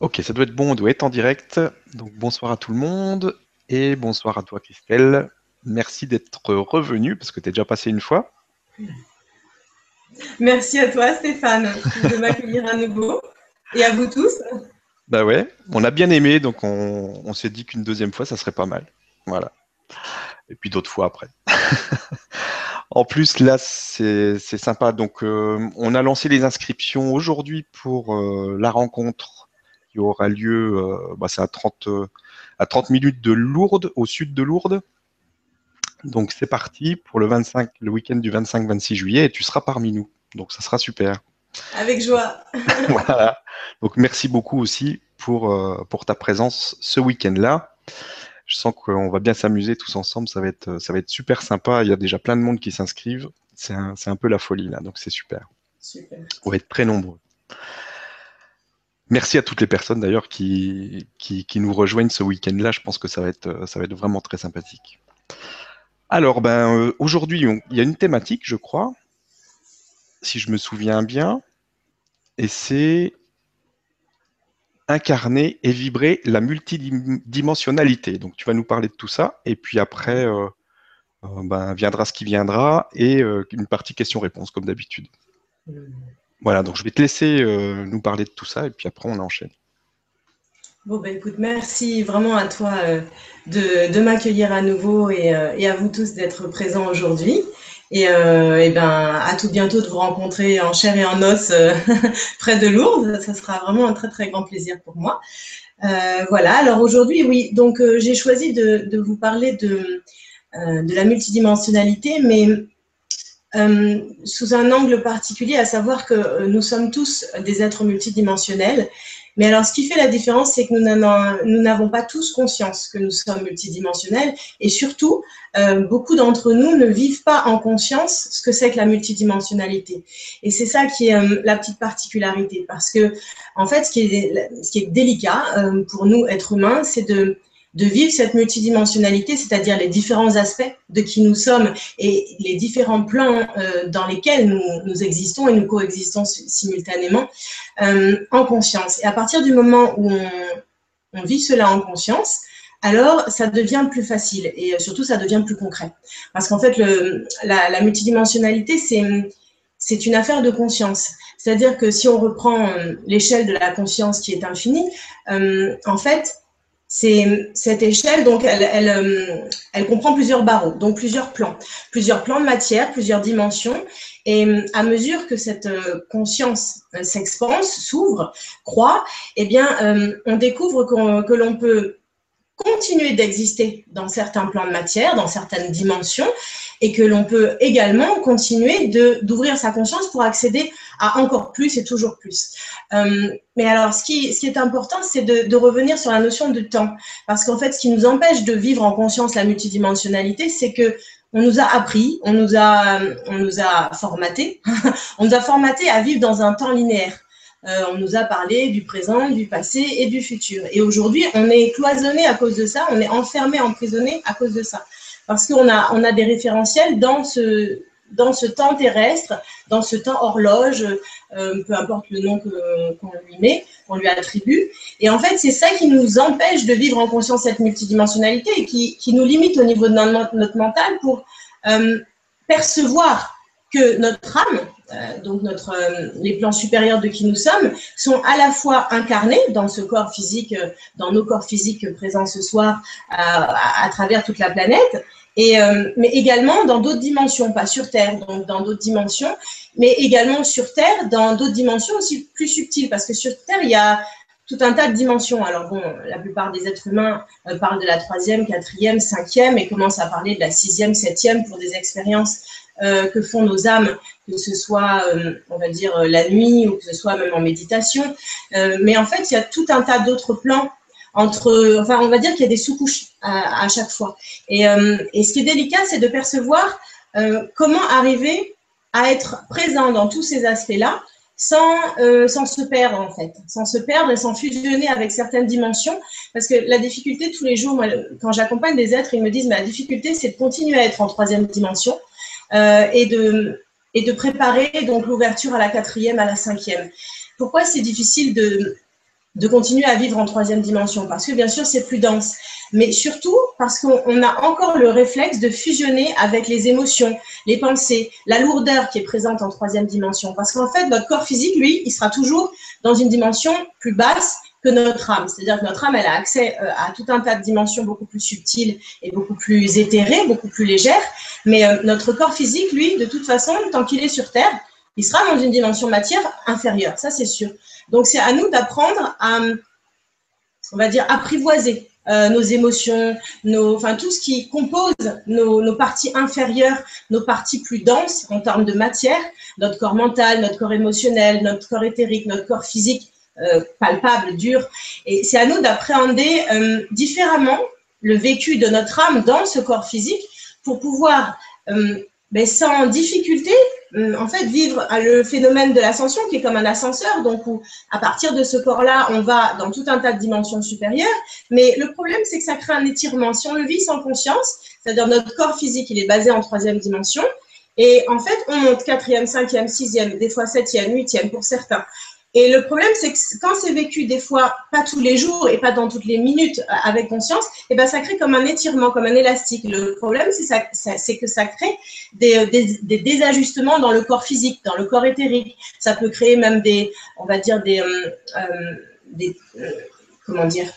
Ok, ça doit être bon, on doit être en direct. Donc bonsoir à tout le monde et bonsoir à toi Christelle. Merci d'être revenu parce que tu es déjà passé une fois. Merci à toi Stéphane de m'accueillir à nouveau et à vous tous. Bah ouais, on a bien aimé donc on, s'est dit qu'une deuxième fois ça serait pas mal. Voilà. Et puis d'autres fois après. en plus là c'est sympa. Donc euh, on a lancé les inscriptions aujourd'hui pour euh, la rencontre qui aura lieu, euh, bah, c'est à 30, à 30 minutes de Lourdes, au sud de Lourdes. Donc c'est parti pour le 25, le week-end du 25-26 juillet et tu seras parmi nous. Donc ça sera super. Avec joie. voilà. Donc merci beaucoup aussi pour, euh, pour ta présence ce week-end-là. Je sens qu'on va bien s'amuser tous ensemble. Ça va, être, ça va être super sympa. Il y a déjà plein de monde qui s'inscrivent. C'est un, un, peu la folie là. Donc c'est super. Super. On va être très nombreux. Merci à toutes les personnes d'ailleurs qui, nous rejoignent ce week-end-là. Je pense que ça va, être, vraiment très sympathique. Alors, ben, euh, aujourd'hui, il y a une thématique, je crois, si je me souviens bien, et c'est incarner et vibrer la multidimensionnalité. Donc, tu vas nous parler de tout ça, et puis après, euh, euh, ben, viendra ce qui viendra, et une partie questions-réponses, comme d'habitude. Voilà, donc je vais te laisser euh, nous parler de tout ça et puis après on enchaîne. Bon, ben écoute, merci vraiment à toi euh, de, m'accueillir à nouveau euh, et, à vous tous d'être présents aujourd'hui. Et, et, ben, à tout bientôt de vous rencontrer en chair et en os près de Lourdes. Ça sera vraiment un très très grand plaisir pour moi. voilà, alors aujourd'hui, oui, donc j'ai choisi de, de, vous parler de, de la multidimensionnalité, mais euh, sous un angle particulier, à savoir que euh, nous sommes tous des êtres multidimensionnels. Mais alors, ce qui fait la différence, c'est que nous n'avons pas tous conscience que nous sommes multidimensionnels. Et surtout, euh, beaucoup d'entre nous ne vivent pas en conscience ce que c'est que la multidimensionnalité. Et c'est ça qui est la petite particularité. Parce que, en fait, ce qui est, ce qui est délicat pour nous, êtres humains, c'est de de vivre cette multidimensionnalité, c'est-à-dire les différents aspects de qui nous sommes et les différents plans euh, dans lesquels nous, existons et nous coexistons simultanément euh, en conscience. Et à partir du moment où on, vit cela en conscience, alors ça devient plus facile et surtout ça devient plus concret. Parce qu'en fait, la, la multidimensionnalité, c'est c'est une affaire de conscience. C'est-à-dire que si on reprend euh, l'échelle de la conscience qui est infinie, euh, en fait, cette échelle, donc elle, elle, euh, elle, comprend plusieurs barreaux, donc plusieurs plans, plusieurs plans de matière, plusieurs dimensions. Et euh, à mesure que cette euh, conscience s'expanse, s'ouvre, croît, eh bien, on découvre que l'on peut continuer d'exister dans certains plans de matière, dans certaines dimensions, et que l'on peut également continuer d'ouvrir sa conscience pour accéder à encore plus et toujours plus. Euh, mais alors, ce qui, est important, c'est de, de, revenir sur la notion de temps, parce qu'en fait, ce qui nous empêche de vivre en conscience la multidimensionnalité, c'est que on nous a appris, on nous a, on nous a formaté, on nous a formaté à vivre dans un temps linéaire. Euh, on nous a parlé du présent, du passé et du futur. Et aujourd'hui, on est cloisonné à cause de ça, on est enfermé, emprisonné à cause de ça. Parce qu'on a, on a des référentiels dans ce, dans ce temps terrestre, dans ce temps horloge, euh, peu importe le nom qu'on lui met, qu'on lui attribue. Et en fait, c'est ça qui nous empêche de vivre en conscience cette multidimensionnalité et qui, qui nous limite au niveau de notre, notre mental pour euh, percevoir que notre âme, euh, donc notre, les plans supérieurs de qui nous sommes, sont à la fois incarnés dans ce corps physique, dans nos corps physiques présents ce soir à, travers toute la planète, et, mais également dans d'autres dimensions, pas sur Terre, donc dans d'autres dimensions, mais également sur Terre, dans d'autres dimensions aussi plus subtiles, parce que sur Terre, il y a tout un tas de dimensions. Alors bon, la plupart des êtres humains parlent de la troisième, quatrième, cinquième et commencent à parler de la sixième, septième pour des expériences euh, que font nos âmes, que ce soit, euh, on va dire, euh, la nuit ou que ce soit même en méditation. mais en fait, il y a tout un tas d'autres plans entre, enfin, on va dire qu'il y a des sous-couches à, chaque fois. Et, et, ce qui est délicat, c'est de percevoir comment arriver à être présent dans tous ces aspects-là sans, sans se perdre en fait, sans se perdre et sans fusionner avec certaines dimensions. Parce que la difficulté tous les jours, quand j'accompagne des êtres, ils me disent, mais la difficulté, c'est de continuer à être en troisième dimension euh, et, de, et de préparer donc l'ouverture à la quatrième, à la cinquième. Pourquoi c'est difficile de, de continuer à vivre en troisième dimension parce que bien sûr c'est plus dense, mais surtout parce qu'on a encore le réflexe de fusionner avec les émotions, les pensées, la lourdeur qui est présente en troisième dimension. Parce qu'en fait, notre corps physique, lui, il sera toujours dans une dimension plus basse que notre âme. C'est-à-dire que notre âme, elle a accès euh, à tout un tas de dimensions beaucoup plus subtiles et beaucoup plus éthérées, beaucoup plus légères. Mais euh, notre corps physique, lui, de toute façon, tant qu'il est sur Terre, il sera dans une dimension matière inférieure, ça c'est sûr. Donc c'est à nous d'apprendre à, on va dire, apprivoiser euh, nos émotions, nos, enfin tout ce qui compose nos, parties inférieures, nos parties plus denses en termes de matière, notre corps mental, notre corps émotionnel, notre corps éthérique, notre corps physique euh, palpable, dur. Et c'est à nous d'appréhender euh, différemment le vécu de notre âme dans ce corps physique pour pouvoir, ben, sans difficulté, en fait, vivre le phénomène de l'ascension qui est comme un ascenseur, donc où à partir de ce corps-là, on va dans tout un tas de dimensions supérieures. Mais le problème, c'est que ça crée un étirement. Si on le vit sans conscience, c'est-à-dire notre corps physique, il est basé en troisième dimension, et en fait, on monte quatrième, cinquième, sixième, des fois septième, huitième pour certains. Et le problème, c'est que quand c'est vécu des fois pas tous les jours et pas dans toutes les minutes euh, avec conscience, et eh ben ça crée comme un étirement, comme un élastique. Le problème, c'est que ça crée des, euh, des, désajustements dans le corps physique, dans le corps éthérique. Ça peut créer même des, on va dire des, euh, comment dire,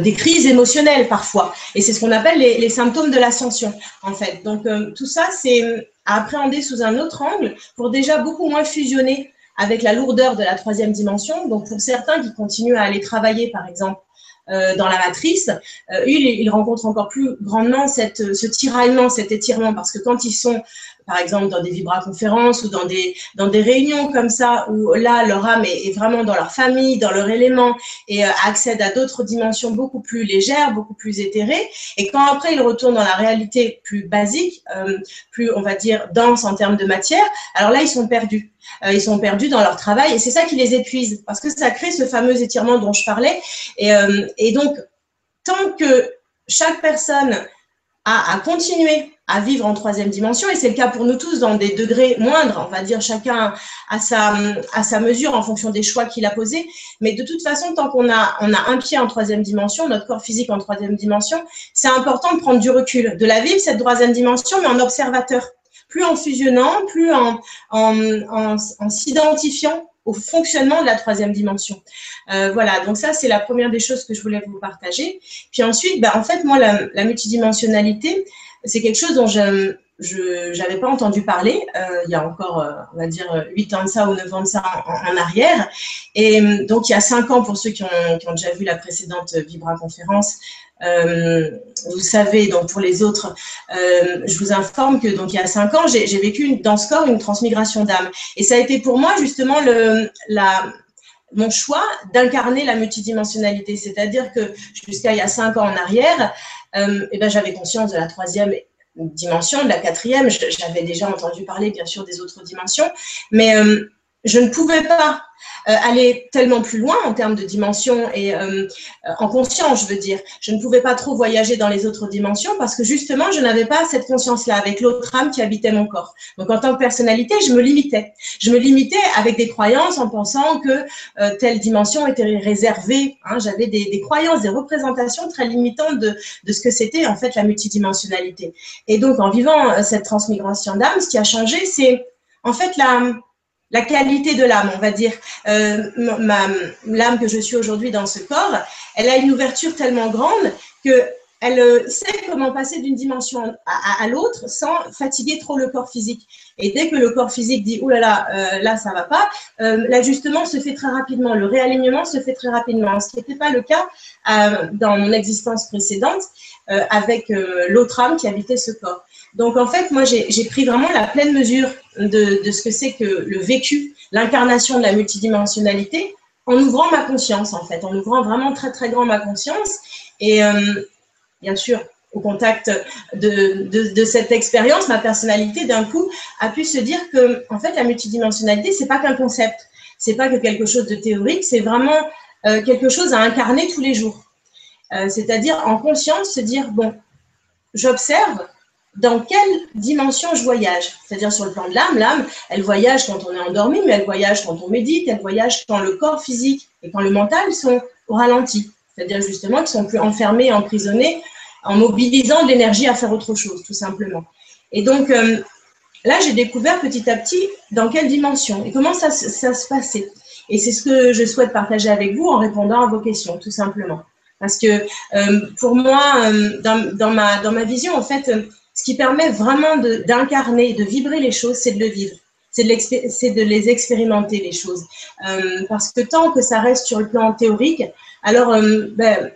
des crises émotionnelles parfois. Et c'est ce qu'on appelle les, les, symptômes de l'ascension, en fait. Donc tout ça, c'est à appréhender sous un autre angle pour déjà beaucoup moins fusionner avec la lourdeur de la troisième dimension. Donc, pour certains qui continuent à aller travailler, par exemple, euh, dans la matrice, euh, ils, rencontrent encore plus grandement cette, ce tiraillement, cet étirement, parce que quand ils sont par exemple dans des vibra-conférences ou dans des, dans des réunions comme ça, où là, leur âme est, vraiment dans leur famille, dans leur élément, et euh, accède à d'autres dimensions beaucoup plus légères, beaucoup plus éthérées. Et quand après, ils retournent dans la réalité plus basique, euh, plus, on va dire, dense en termes de matière, alors là, ils sont perdus. Euh, ils sont perdus dans leur travail et c'est ça qui les épuise parce que ça crée ce fameux étirement dont je parlais. Et, euh, et donc, tant que chaque personne a, a continué à vivre en troisième dimension, et c'est le cas pour nous tous dans des degrés moindres, on va dire chacun à sa, à sa mesure en fonction des choix qu'il a posés. Mais de toute façon, tant qu'on a, on a un pied en troisième dimension, notre corps physique en troisième dimension, c'est important de prendre du recul, de la vivre, cette troisième dimension, mais en observateur. Plus en fusionnant, plus en, en, en, en s'identifiant au fonctionnement de la troisième dimension. Euh, voilà, donc ça, c'est la première des choses que je voulais vous partager. Puis ensuite, bah, en fait, moi, la, la multidimensionnalité, c'est quelque chose dont je n'avais pas entendu parler euh, il y a encore, euh, on va dire, 8 ans de ça ou 9 ans de ça en, arrière. Et euh, donc, il y a 5 ans, pour ceux qui ont, déjà vu la précédente Vibra conférence, vous savez, donc pour les autres, je vous informe que donc il y a 5 ans, j'ai vécu dans ce corps une transmigration d'âme. Et ça a été pour moi justement le, mon choix d'incarner la multidimensionnalité. C'est-à-dire que jusqu'à il y a 5 ans en arrière, euh, eh ben, j'avais conscience de la troisième dimension, de la quatrième. J'avais déjà entendu parler, bien sûr, des autres dimensions, mais euh, je ne pouvais pas euh, aller tellement plus loin en termes de dimension et euh, en conscience, je veux dire. Je ne pouvais pas trop voyager dans les autres dimensions parce que justement, je n'avais pas cette conscience-là avec l'autre âme qui habitait mon corps. Donc, en tant que personnalité, je me limitais. Je me limitais avec des croyances en pensant que euh, telle dimension était réservée. Hein. J'avais des, des, croyances, des représentations très limitantes de, de ce que c'était en fait la multidimensionnalité. Et donc, en vivant cette transmigration d'âme, ce qui a changé, c'est en fait la la qualité de l'âme, on va dire. Euh, l'âme que je suis aujourd'hui dans ce corps, elle a une ouverture tellement grande que elle euh, sait comment passer d'une dimension à, l'autre sans fatiguer trop le corps physique. Et dès que le corps physique dit oh là là, euh, là ça va pas, l'ajustement se fait très rapidement, le réalignement se fait très rapidement, ce qui n'était pas le cas dans mon existence précédente euh, avec l'autre âme qui habitait ce corps. Donc en fait, moi j'ai pris vraiment la pleine mesure de, ce que c'est que le vécu, l'incarnation de la multidimensionnalité, en ouvrant ma conscience en fait, en ouvrant vraiment très très grand ma conscience et bien sûr, au contact de, cette expérience, ma personnalité, d'un coup, a pu se dire que, en fait, la multidimensionnalité, c'est pas qu'un concept, c'est pas que quelque chose de théorique, c'est vraiment euh, quelque chose à incarner tous les jours. Euh, C'est-à-dire, en conscience, se dire, bon, j'observe, dans quelle dimension je voyage. C'est-à-dire sur le plan de l'âme, l'âme, elle voyage quand on est endormi, mais elle voyage quand on médite, elle voyage quand le corps physique et quand le mental sont au ralenti. C'est-à-dire justement qu'ils sont plus enfermés, emprisonnés, en mobilisant de l'énergie à faire autre chose, tout simplement. Et donc, euh, là, j'ai découvert petit à petit dans quelle dimension et comment ça, ça se passait. Et c'est ce que je souhaite partager avec vous en répondant à vos questions, tout simplement. Parce que euh, pour moi, euh, dans, ma, vision, en fait, ce qui permet vraiment d'incarner, de, vibrer les choses, c'est de le vivre. C'est de, les expérimenter, les choses. Euh, parce que tant que ça reste sur le plan théorique, alors euh, ben,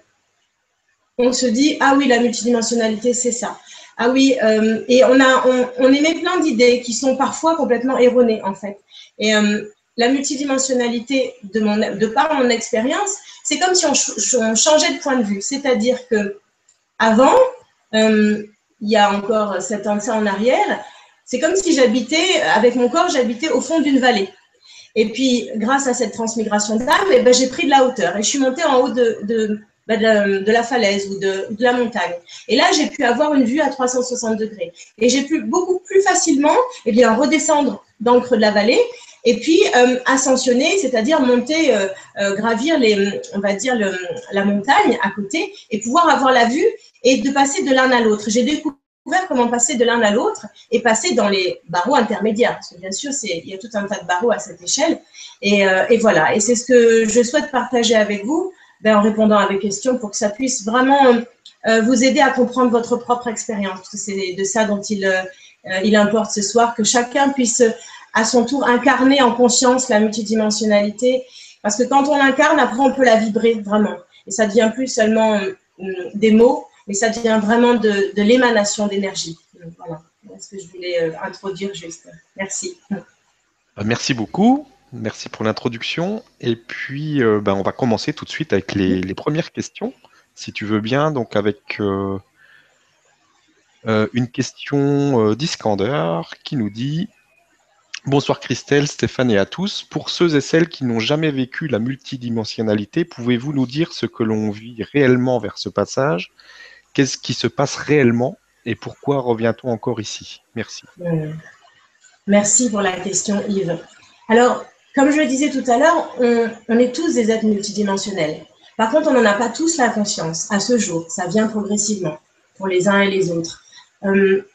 on se dit, ah oui, la multidimensionnalité, c'est ça. Ah oui, euh, et on, a, on, émet plein d'idées qui sont parfois complètement erronées, en fait. La multidimensionnalité, de, par mon expérience, c'est comme si on, changeait de point de vue. C'est-à-dire que avant, il y a encore sept ans de ça en arrière, c'est comme si j'habitais, avec mon corps, j'habitais au fond d'une vallée. Et puis, grâce à cette transmigration d'âme, eh ben, j'ai pris de la hauteur et je suis montée en haut de, de, la falaise ou de, la montagne. Et là, j'ai pu avoir une vue à 360 degrés. Et j'ai pu beaucoup plus facilement eh redescendre dans le creux de la vallée et puis euh, ascensionner, c'est-à-dire monter, euh, euh, gravir les, on va dire la montagne à côté et pouvoir avoir la vue et de passer de l'un à l'autre. J'ai découvert comment passer de l'un à l'autre et passer dans les barreaux intermédiaires. Parce que bien sûr, il y a tout un tas de barreaux à cette échelle. Et, voilà, et c'est ce que je souhaite partager avec vous ben, en répondant à vos questions pour que ça puisse vraiment vous aider à comprendre votre propre expérience. C'est de ça dont il, il importe ce soir, que chacun puisse à son tour incarner en conscience la multidimensionnalité. Parce que quand on l'incarne, après, on peut la vibrer vraiment. Et ça devient plus seulement des mots, mais ça devient vraiment de, l'émanation d'énergie. Voilà, ce que je voulais euh, introduire juste. Merci. Bah, merci beaucoup. Merci pour l'introduction. Et puis, euh, bah, on va commencer tout de suite avec les, premières questions, si tu veux bien. Donc, avec euh, une question d'Iskander qui nous dit Bonsoir Christelle, Stéphane et à tous. Pour ceux et celles qui n'ont jamais vécu la multidimensionnalité, pouvez-vous nous dire ce que l'on vit réellement vers ce passage? Qu'est-ce qui se passe réellement? Et pourquoi revient-on encore ici? Merci. Euh, merci pour la question Yves. Alors, comme je le disais tout à l'heure, on, est tous des êtres multidimensionnels. Par contre, on n'en a pas tous la conscience à ce jour. Ça vient progressivement pour les uns et les autres. Euh,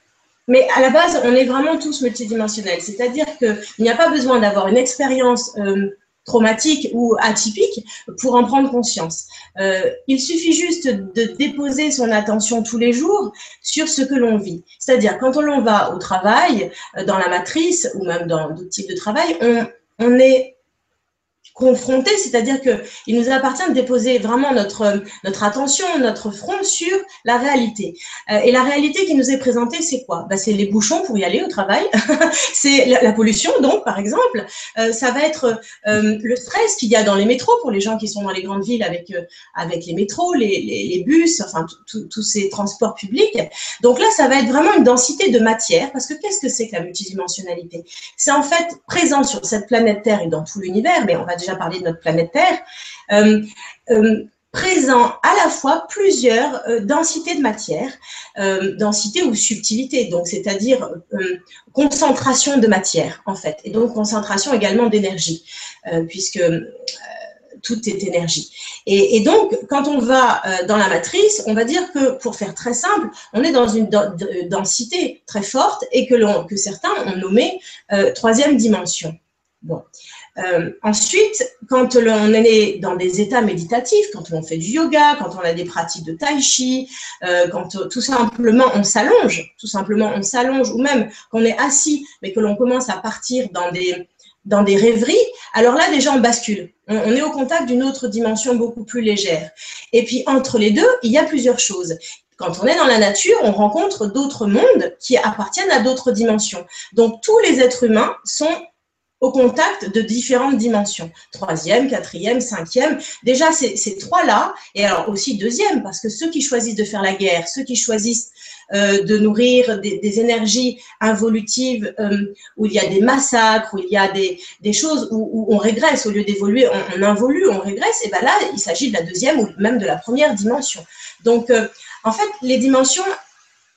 mais à la base, on est vraiment tous multidimensionnels. C'est-à-dire qu'il n'y a pas besoin d'avoir une expérience euh, traumatique ou atypique pour en prendre conscience. Euh, il suffit juste de déposer son attention tous les jours sur ce que l'on vit. C'est-à-dire quand on va au travail, euh, dans la matrice ou même dans d'autres types de travail, on, on est confronté, c'est-à-dire que il nous appartient de déposer vraiment notre notre attention, notre front sur la réalité. Euh, et la réalité qui nous est présentée, c'est quoi? Bah, c'est les bouchons pour y aller au travail, c'est la, pollution donc par exemple, euh, ça va être euh, le stress qu'il y a dans les métros pour les gens qui sont dans les grandes villes avec avec les métros, les, les, les bus, enfin tous ces transports publics. Donc là, ça va être vraiment une densité de matière parce que qu'est-ce que c'est que la multidimensionnalité? C'est en fait présent sur cette planète Terre et dans tout l'univers, mais on va déjà parlé de notre planète Terre, euh, euh, présent à la fois plusieurs euh, densités de matière, densité ou subtilité, donc c'est-à-dire concentration de matière en fait, et donc concentration également d'énergie, puisque tout est énergie. Et, donc, quand on va dans la matrice, on va dire que, pour faire très simple, on est dans une densité très forte et que, certains ont nommé troisième dimension. Bon. Euh, ensuite, quand on est dans des états méditatifs, quand on fait du yoga, quand on a des pratiques de tai chi, euh, quand tout simplement on s'allonge, tout simplement on s'allonge, ou même qu'on est assis, mais que l'on commence à partir dans des dans des rêveries, alors là déjà on bascule. On est au contact d'une autre dimension beaucoup plus légère. Et puis entre les deux, il y a plusieurs choses. Quand on est dans la nature, on rencontre d'autres mondes qui appartiennent à d'autres dimensions. Donc tous les êtres humains sont au contact de différentes dimensions. Troisième, quatrième, cinquième. Déjà, ces, ces trois-là, et alors aussi deuxième, parce que ceux qui choisissent de faire la guerre, ceux qui choisissent euh, de nourrir des, énergies involutives, euh, où il y a des massacres, où il y a des, choses où, on régresse, au lieu d'évoluer, on, on, involue, on régresse, et bien là, il s'agit de la deuxième ou même de la première dimension. Donc, euh, en fait, les dimensions,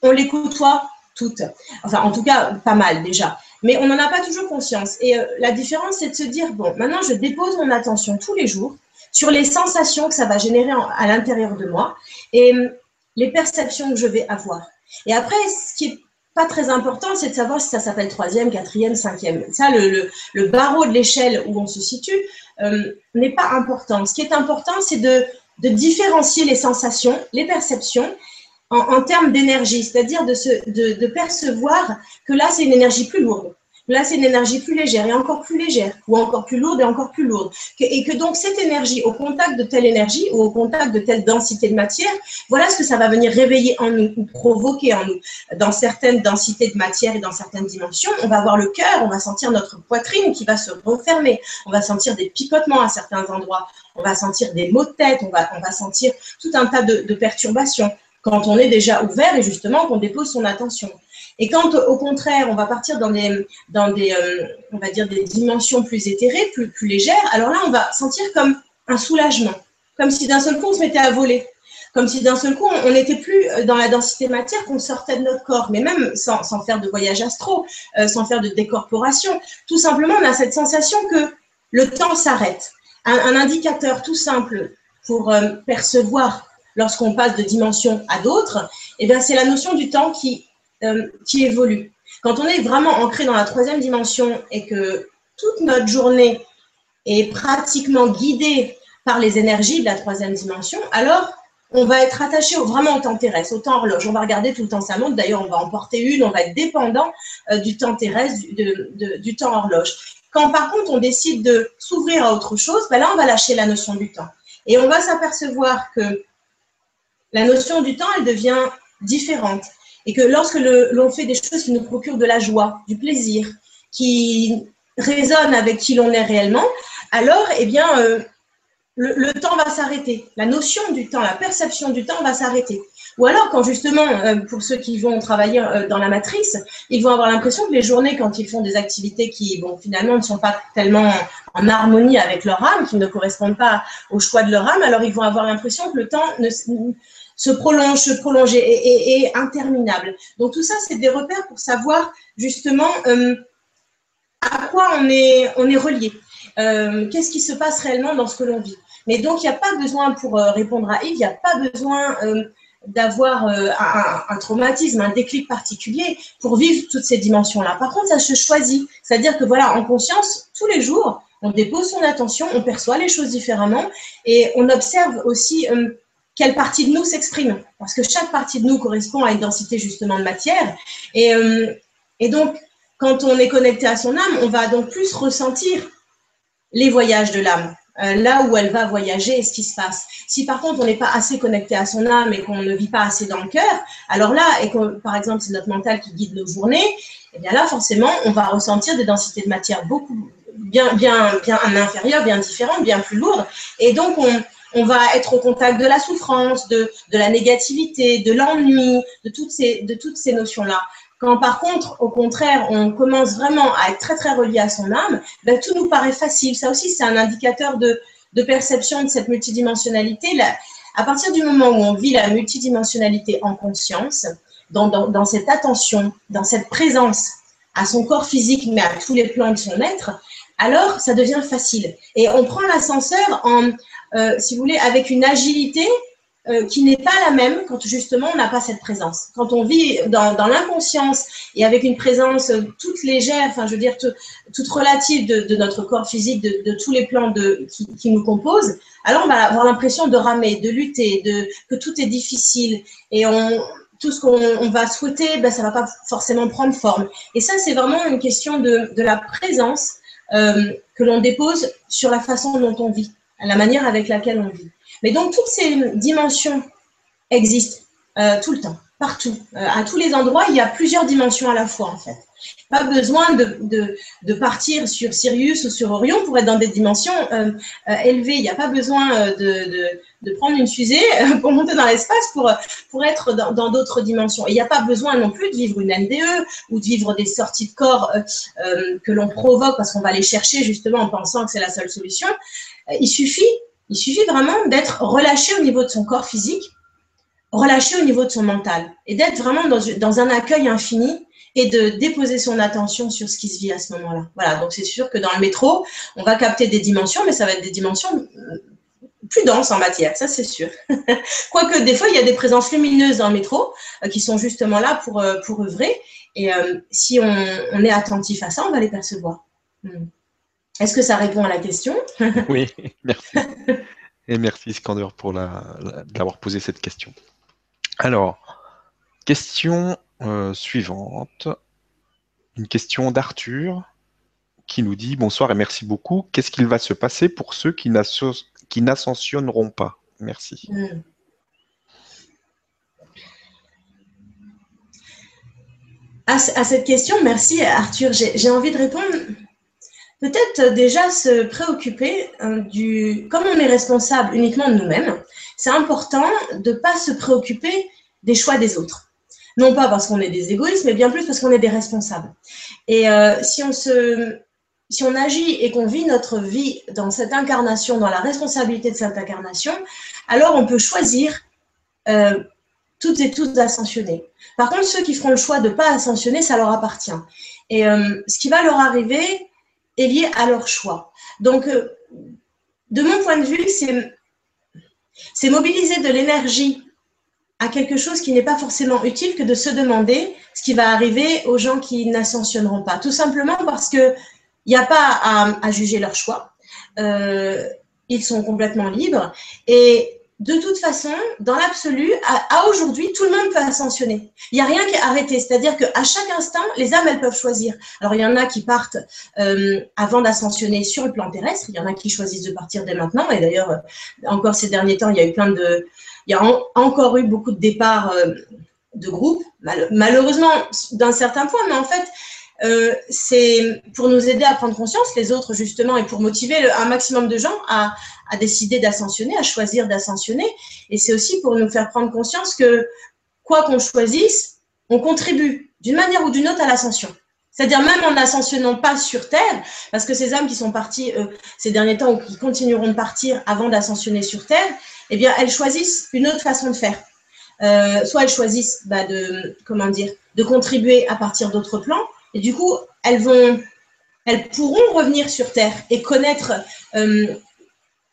on les côtoie toutes. Enfin, en tout cas, pas mal déjà. Mais on n'en a pas toujours conscience. Et euh, la différence, c'est de se dire, bon, maintenant, je dépose mon attention tous les jours sur les sensations que ça va générer à l'intérieur de moi et hum, les perceptions que je vais avoir. Et après, ce qui est pas très important, c'est de savoir si ça s'appelle troisième, quatrième, cinquième. Ça, le, barreau de l'échelle où on se situe hum, n'est pas important. Ce qui est important, c'est de différencier les sensations, les perceptions en, termes d'énergie, c'est-à-dire de, de, de, percevoir que là, c'est une énergie plus lourde. Là, c'est une énergie plus légère et encore plus légère, ou encore plus lourde et encore plus lourde. Et que donc cette énergie, au contact de telle énergie ou au contact de telle densité de matière, voilà ce que ça va venir réveiller en nous ou provoquer en nous. Dans certaines densités de matière et dans certaines dimensions, on va avoir le cœur, on va sentir notre poitrine qui va se refermer, on va sentir des picotements à certains endroits, on va sentir des maux de tête, on va, on va sentir tout un tas de perturbations quand on est déjà ouvert et justement qu'on dépose son attention. Et quand au contraire, on va partir dans des, dans des euh, on va dire des dimensions plus éthérées, plus, légères, alors là, on va sentir comme un soulagement, comme si d'un seul coup, on se mettait à voler, comme si d'un seul coup, on n'était plus dans la densité matière, qu'on sortait de notre corps, mais même sans, sans faire de voyage astro, euh, sans faire de décorporation. Tout simplement, on a cette sensation que le temps s'arrête. Un, un, indicateur tout simple pour euh, percevoir lorsqu'on passe de dimension à d'autres, eh c'est la notion du temps qui, euh, qui évolue. Quand on est vraiment ancré dans la troisième dimension et que toute notre journée est pratiquement guidée par les énergies de la troisième dimension, alors on va être attaché vraiment au temps terrestre, au temps horloge. On va regarder tout le temps sa montre. D'ailleurs, on va en porter une. On va être dépendant euh, du temps terrestre, du, du, temps horloge. Quand par contre on décide de s'ouvrir à autre chose, ben là on va lâcher la notion du temps. Et on va s'apercevoir que la notion du temps, elle devient différente. Et que lorsque l'on fait des choses qui nous procurent de la joie, du plaisir, qui résonnent avec qui l'on est réellement, alors, eh bien, euh, le, temps va s'arrêter. La notion du temps, la perception du temps va s'arrêter. Ou alors, quand justement, euh, pour ceux qui vont travailler euh, dans la matrice, ils vont avoir l'impression que les journées, quand ils font des activités qui, bon, finalement, ne sont pas tellement en harmonie avec leur âme, qui ne correspondent pas au choix de leur âme, alors ils vont avoir l'impression que le temps ne, se prolonge, se prolonge et, est interminable. Donc tout ça, c'est des repères pour savoir justement euh, à quoi on est, on est relié. Euh, qu'est-ce qui se passe réellement dans ce que l'on vit. Mais donc, il n'y a pas besoin, pour euh, répondre à Yves, il n'y a pas besoin d'avoir un, traumatisme, un déclic particulier pour vivre toutes ces dimensions-là. Par contre, ça se choisit. C'est-à-dire que voilà, en conscience, tous les jours, on dépose son attention, on perçoit les choses différemment et on observe aussi quelle partie de nous s'exprime. Parce que chaque partie de nous correspond à une densité justement de matière. Et, euh, et donc, quand on est connecté à son âme, on va donc plus ressentir les voyages de l'âme, euh, là où elle va voyager et ce qui se passe. Si par contre on n'est pas assez connecté à son âme et qu'on ne vit pas assez dans le cœur, alors là, et que par exemple c'est notre mental qui guide nos journées, et eh bien là forcément on va ressentir des densités de matière beaucoup bien bien bien inférieures, bien différentes, bien plus lourdes, et donc on, on va être au contact de la souffrance, de, la négativité, de l'ennui, de toutes ces, de ces notions-là. Quand par contre, au contraire, on commence vraiment à être très très relié à son âme, ben, tout nous paraît facile. Ça aussi, c'est un indicateur de, perception de cette multidimensionnalité. Là, à partir du moment où on vit la multidimensionnalité en conscience, dans, dans, cette attention, dans cette présence à son corps physique, mais à tous les plans de son être, alors ça devient facile. Et on prend l'ascenseur en, euh, si vous voulez, avec une agilité euh, qui n'est pas la même quand justement on n'a pas cette présence. Quand on vit dans, l'inconscience et avec une présence toute légère, enfin je veux dire toute relative de, notre corps physique, de, tous les plans de, qui, nous composent, alors on va avoir l'impression de ramer, de lutter, de, que tout est difficile et tout ce qu'on va souhaiter, ben, ça va pas forcément prendre forme. Et ça, c'est vraiment une question de, la présence euh, que l'on dépose sur la façon dont on vit la manière avec laquelle on vit. Mais donc, toutes ces dimensions existent euh, tout le temps, partout. Euh, à tous les endroits, il y a plusieurs dimensions à la fois, en fait. Pas besoin de, de, de partir sur Sirius ou sur Orion pour être dans des dimensions euh, élevées. Il n'y a pas besoin de, de, prendre une fusée pour monter dans l'espace pour, pour être dans d'autres dimensions. il n'y a pas besoin non plus de vivre une NDE ou de vivre des sorties de corps que l'on provoque parce qu'on va les chercher justement en pensant que c'est la seule solution. Il suffit, il suffit vraiment d'être relâché au niveau de son corps physique relâcher au niveau de son mental et d'être vraiment dans, dans, un accueil infini et de déposer son attention sur ce qui se vit à ce moment-là. Voilà, donc c'est sûr que dans le métro, on va capter des dimensions, mais ça va être des dimensions euh, plus denses en matière, ça c'est sûr. Quoique des fois, il y a des présences lumineuses dans le métro euh, qui sont justement là pour, euh, pour œuvrer. Et si on, on, est attentif à ça, on va les percevoir. Hmm. Est-ce que ça répond à la question? Oui, merci. Et merci Skander pour d'avoir posé cette question. Alors, question euh, suivante. Une question d'Arthur qui nous dit Bonsoir et merci beaucoup. Qu'est-ce qu'il va se passer pour ceux qui n'ascensionneront pas? Merci. Hmm. À, cette question, merci Arthur. J'ai envie de répondre peut-être déjà se préoccuper hein, du, comme on est responsable uniquement de nous-mêmes, c'est important de ne pas se préoccuper des choix des autres. Non pas parce qu'on est des égoïstes, mais bien plus parce qu'on est des responsables. Et euh, si on se, si on agit et qu'on vit notre vie dans cette incarnation, dans la responsabilité de cette incarnation, alors on peut choisir euh, toutes et tous d'ascensionner. Par contre, ceux qui feront le choix de ne pas ascensionner, ça leur appartient. Et euh, ce qui va leur arriver, est lié à leur choix. Donc, de mon point de vue, c'est mobiliser de l'énergie à quelque chose qui n'est pas forcément utile que de se demander ce qui va arriver aux gens qui n'ascensionneront pas. Tout simplement parce qu'il n'y a pas à, juger leur choix. Euh, ils sont complètement libres. Et de toute façon, dans l'absolu, à, aujourd'hui, tout le monde peut ascensionner. Il n'y a rien qui est arrêté. C'est-à-dire qu'à chaque instant, les âmes, elles peuvent choisir. Alors, il y en a qui partent euh, avant d'ascensionner sur le plan terrestre. Il y en a qui choisissent de partir dès maintenant. Et d'ailleurs, euh, encore ces derniers temps, il y a eu plein de... Il y a encore eu beaucoup de départs euh, de groupes, malheureusement d'un certain point. Mais en fait, euh, c'est pour nous aider à prendre conscience, les autres justement, et pour motiver un maximum de gens à, décider d'ascensionner, à choisir d'ascensionner. Et c'est aussi pour nous faire prendre conscience que quoi qu'on choisisse, on contribue d'une manière ou d'une autre à l'ascension. C'est-à-dire même en n'ascensionnant pas sur Terre, parce que ces âmes qui sont parties euh, ces derniers temps ou qui continueront de partir avant d'ascensionner sur Terre, eh bien, elles choisissent une autre façon de faire. Euh, soit elles choisissent bah, de, comment dire, de contribuer à partir d'autres plans, et du coup, elles vont, elles pourront revenir sur Terre et connaître euh,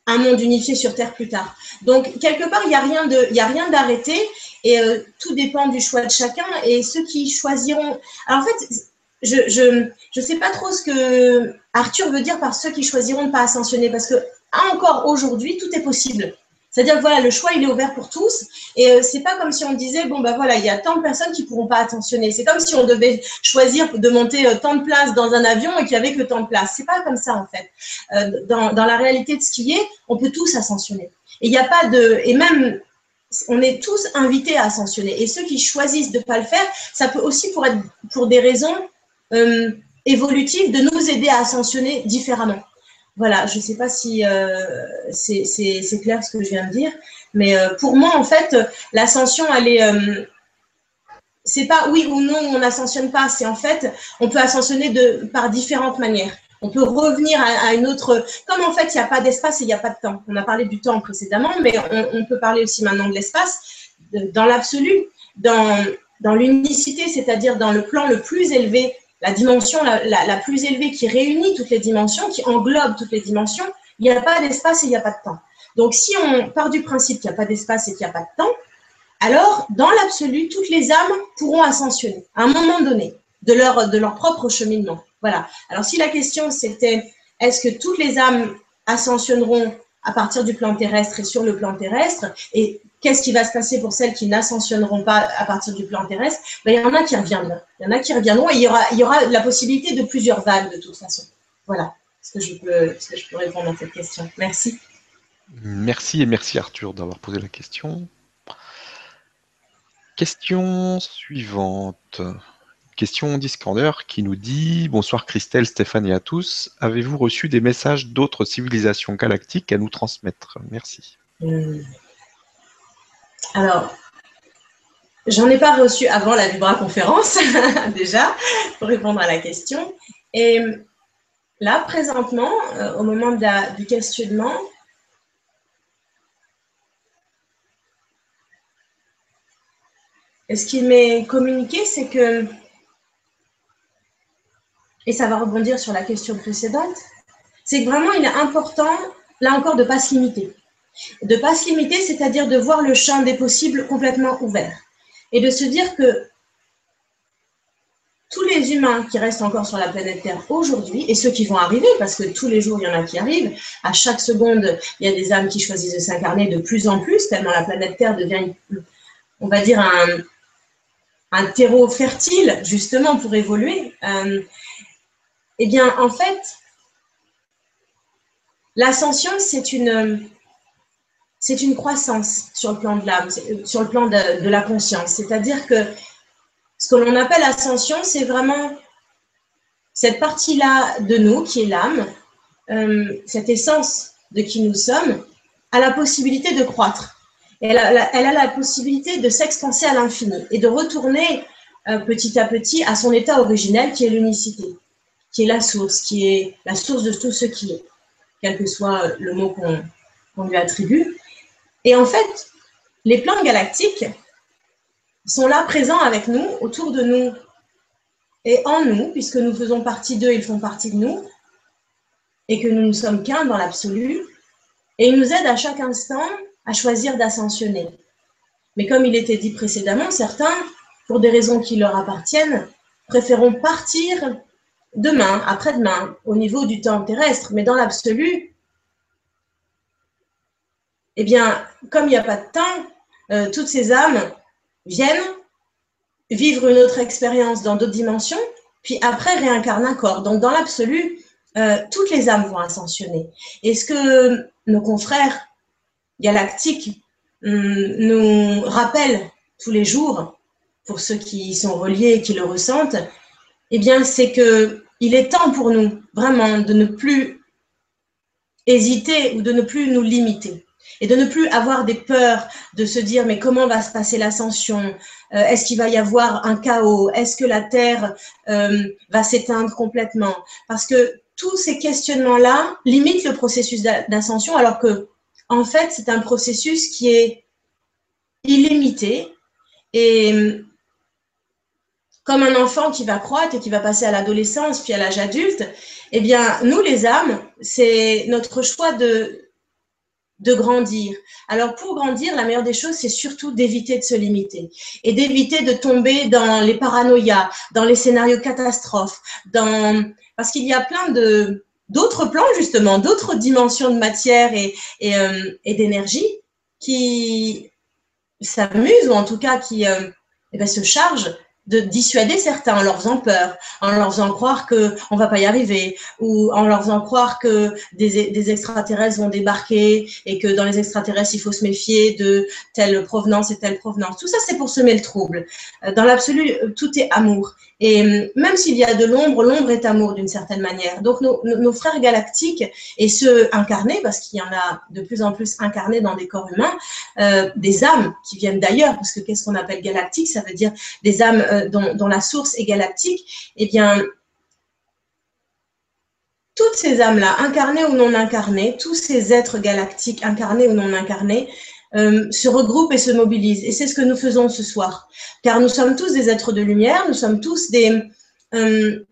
un monde unifié sur Terre plus tard. Donc, quelque part, il n'y a rien d'arrêté et euh, tout dépend du choix de chacun et ceux qui choisiront. Alors, en fait, je, je sais pas trop ce que Arthur veut dire par ceux qui choisiront de pas ascensionner parce que encore aujourd'hui, tout est possible. C'est-à-dire que voilà, le choix, il est ouvert pour tous. Et euh, c'est pas comme si on disait, bon, bah voilà, il y a tant de personnes qui pourront pas attentionner. C'est comme si on devait choisir de monter euh, tant de places dans un avion et qu'il y avait que tant de places. C'est pas comme ça, en fait. Euh, dans, la réalité de ce qui est, on peut tous ascensionner. Et il n'y a pas de, et même, on est tous invités à ascensionner. Et ceux qui choisissent de pas le faire, ça peut aussi pour pour des raisons euh, évolutives, de nous aider à ascensionner différemment. Voilà, je ne sais pas si euh, c'est clair ce que je viens de dire, mais euh, pour moi, en fait, l'ascension, elle est. Euh, c'est pas oui ou non, on n'ascensionne pas, c'est en fait, on peut ascensionner par différentes manières. On peut revenir à, une autre. Comme en fait, il n'y a pas d'espace et il n'y a pas de temps. On a parlé du temps précédemment, mais on, peut parler aussi maintenant de l'espace. Dans l'absolu, dans l'unicité, c'est-à-dire dans le plan le plus élevé la dimension la, plus élevée qui réunit toutes les dimensions, qui englobe toutes les dimensions, il n'y a pas d'espace et il n'y a pas de temps. Donc, si on part du principe qu'il n'y a pas d'espace et qu'il n'y a pas de temps, alors, dans l'absolu, toutes les âmes pourront ascensionner à un moment donné de leur, de leur propre cheminement. Voilà. Alors, si la question c'était est-ce que toutes les âmes ascensionneront à partir du plan terrestre et sur le plan terrestre et qu'est-ce qui va se passer pour celles qui n'ascensionneront pas à partir du plan terrestre? Ben, Il y en a qui reviendront. Il y en a qui reviendront et il y aura, il y aura la possibilité de plusieurs vagues de toute façon. Voilà ce que je peux, ce que je peux répondre à cette question? Merci. Merci et merci Arthur d'avoir posé la question. Question suivante. Question d'Iskander qui nous dit Bonsoir Christelle, Stéphane et à tous. Avez-vous reçu des messages d'autres civilisations galactiques à nous transmettre? Merci. Hmm. Alors, j'en ai pas reçu avant la Vibra conférence, déjà, pour répondre à la question. Et là, présentement, euh, au moment du questionnement, ce qui m'est communiqué, c'est que, et ça va rebondir sur la question précédente, c'est que vraiment il est important, là encore, de ne pas se limiter. De ne pas se limiter, c'est-à-dire de voir le champ des possibles complètement ouvert. Et de se dire que tous les humains qui restent encore sur la planète Terre aujourd'hui, et ceux qui vont arriver, parce que tous les jours, il y en a qui arrivent, à chaque seconde, il y a des âmes qui choisissent de s'incarner de plus en plus, tellement la planète Terre devient, on va dire, un, terreau fertile, justement, pour évoluer. Euh, eh bien, en fait, l'ascension, c'est une, c'est une croissance sur le plan de l'âme, sur le plan de la conscience. C'est-à-dire que ce que l'on appelle ascension, c'est vraiment cette partie-là de nous qui est l'âme, euh, cette essence de qui nous sommes, a la possibilité de croître. Elle a, la, possibilité de s'expanser à l'infini et de retourner euh, petit à petit à son état originel qui est l'unicité, qui est la source, qui est la source de tout ce qui est, quel que soit le mot qu'on lui attribue. Et en fait, les plans galactiques, sont là présents avec nous, autour de nous et en nous, puisque nous faisons partie d'eux, ils font partie de nous, et que nous ne sommes qu'un dans l'absolu, et ils nous aident à chaque instant à choisir d'ascensionner. Mais comme il était dit précédemment, certains, pour des raisons qui leur appartiennent, préféreront partir demain, après-demain, au niveau du temps terrestre, mais dans l'absolu, eh bien, comme il n'y a pas de temps, euh, toutes ces âmes viennent vivre une autre expérience dans d'autres dimensions, puis après réincarnent un corps. Donc dans l'absolu, euh, toutes les âmes vont ascensionner. Et ce que nos confrères galactiques hum, nous rappellent tous les jours, pour ceux qui y sont reliés et qui le ressentent, eh bien, c'est que il est temps pour nous vraiment de ne plus hésiter ou de ne plus nous limiter et de ne plus avoir des peurs, de se dire mais comment va se passer l'ascension? Euh, Est-ce qu'il va y avoir un chaos? Est-ce que la Terre euh, va s'éteindre complètement? Parce que tous ces questionnements-là limitent le processus d'ascension, alors que en fait c'est un processus qui est illimité et comme un enfant qui va croître et qui va passer à l'adolescence puis à l'âge adulte, eh bien nous les âmes, c'est notre choix de de grandir. Alors pour grandir, la meilleure des choses, c'est surtout d'éviter de se limiter et d'éviter de tomber dans les paranoïas, dans les scénarios catastrophes, dans parce qu'il y a plein de d'autres plans justement, d'autres dimensions de matière et, et, euh, d'énergie qui s'amusent ou en tout cas qui euh, eh ben, se chargent de dissuader certains en leur faisant peur, en leur faisant croire que on va pas y arriver, ou en leur faisant croire que des, des, extraterrestres vont débarquer et que dans les extraterrestres il faut se méfier de telle provenance et telle provenance. Tout ça c'est pour semer le trouble. Euh, dans l'absolu, euh, tout est amour. Et euh, même s'il y a de l'ombre, l'ombre est amour d'une certaine manière. Donc nos, nos, frères galactiques et ceux incarnés, parce qu'il y en a de plus en plus incarnés dans des corps humains, des âmes qui viennent d'ailleurs, parce que qu'est-ce qu'on appelle galactique? Ça veut dire des âmes dont, la source est galactique, eh bien, toutes ces âmes-là, incarnées ou non incarnées, tous ces êtres galactiques, incarnés ou non incarnés, euh, se regroupent et se mobilisent. Et c'est ce que nous faisons ce soir. Car nous sommes tous des êtres de lumière, nous sommes tous des, euh,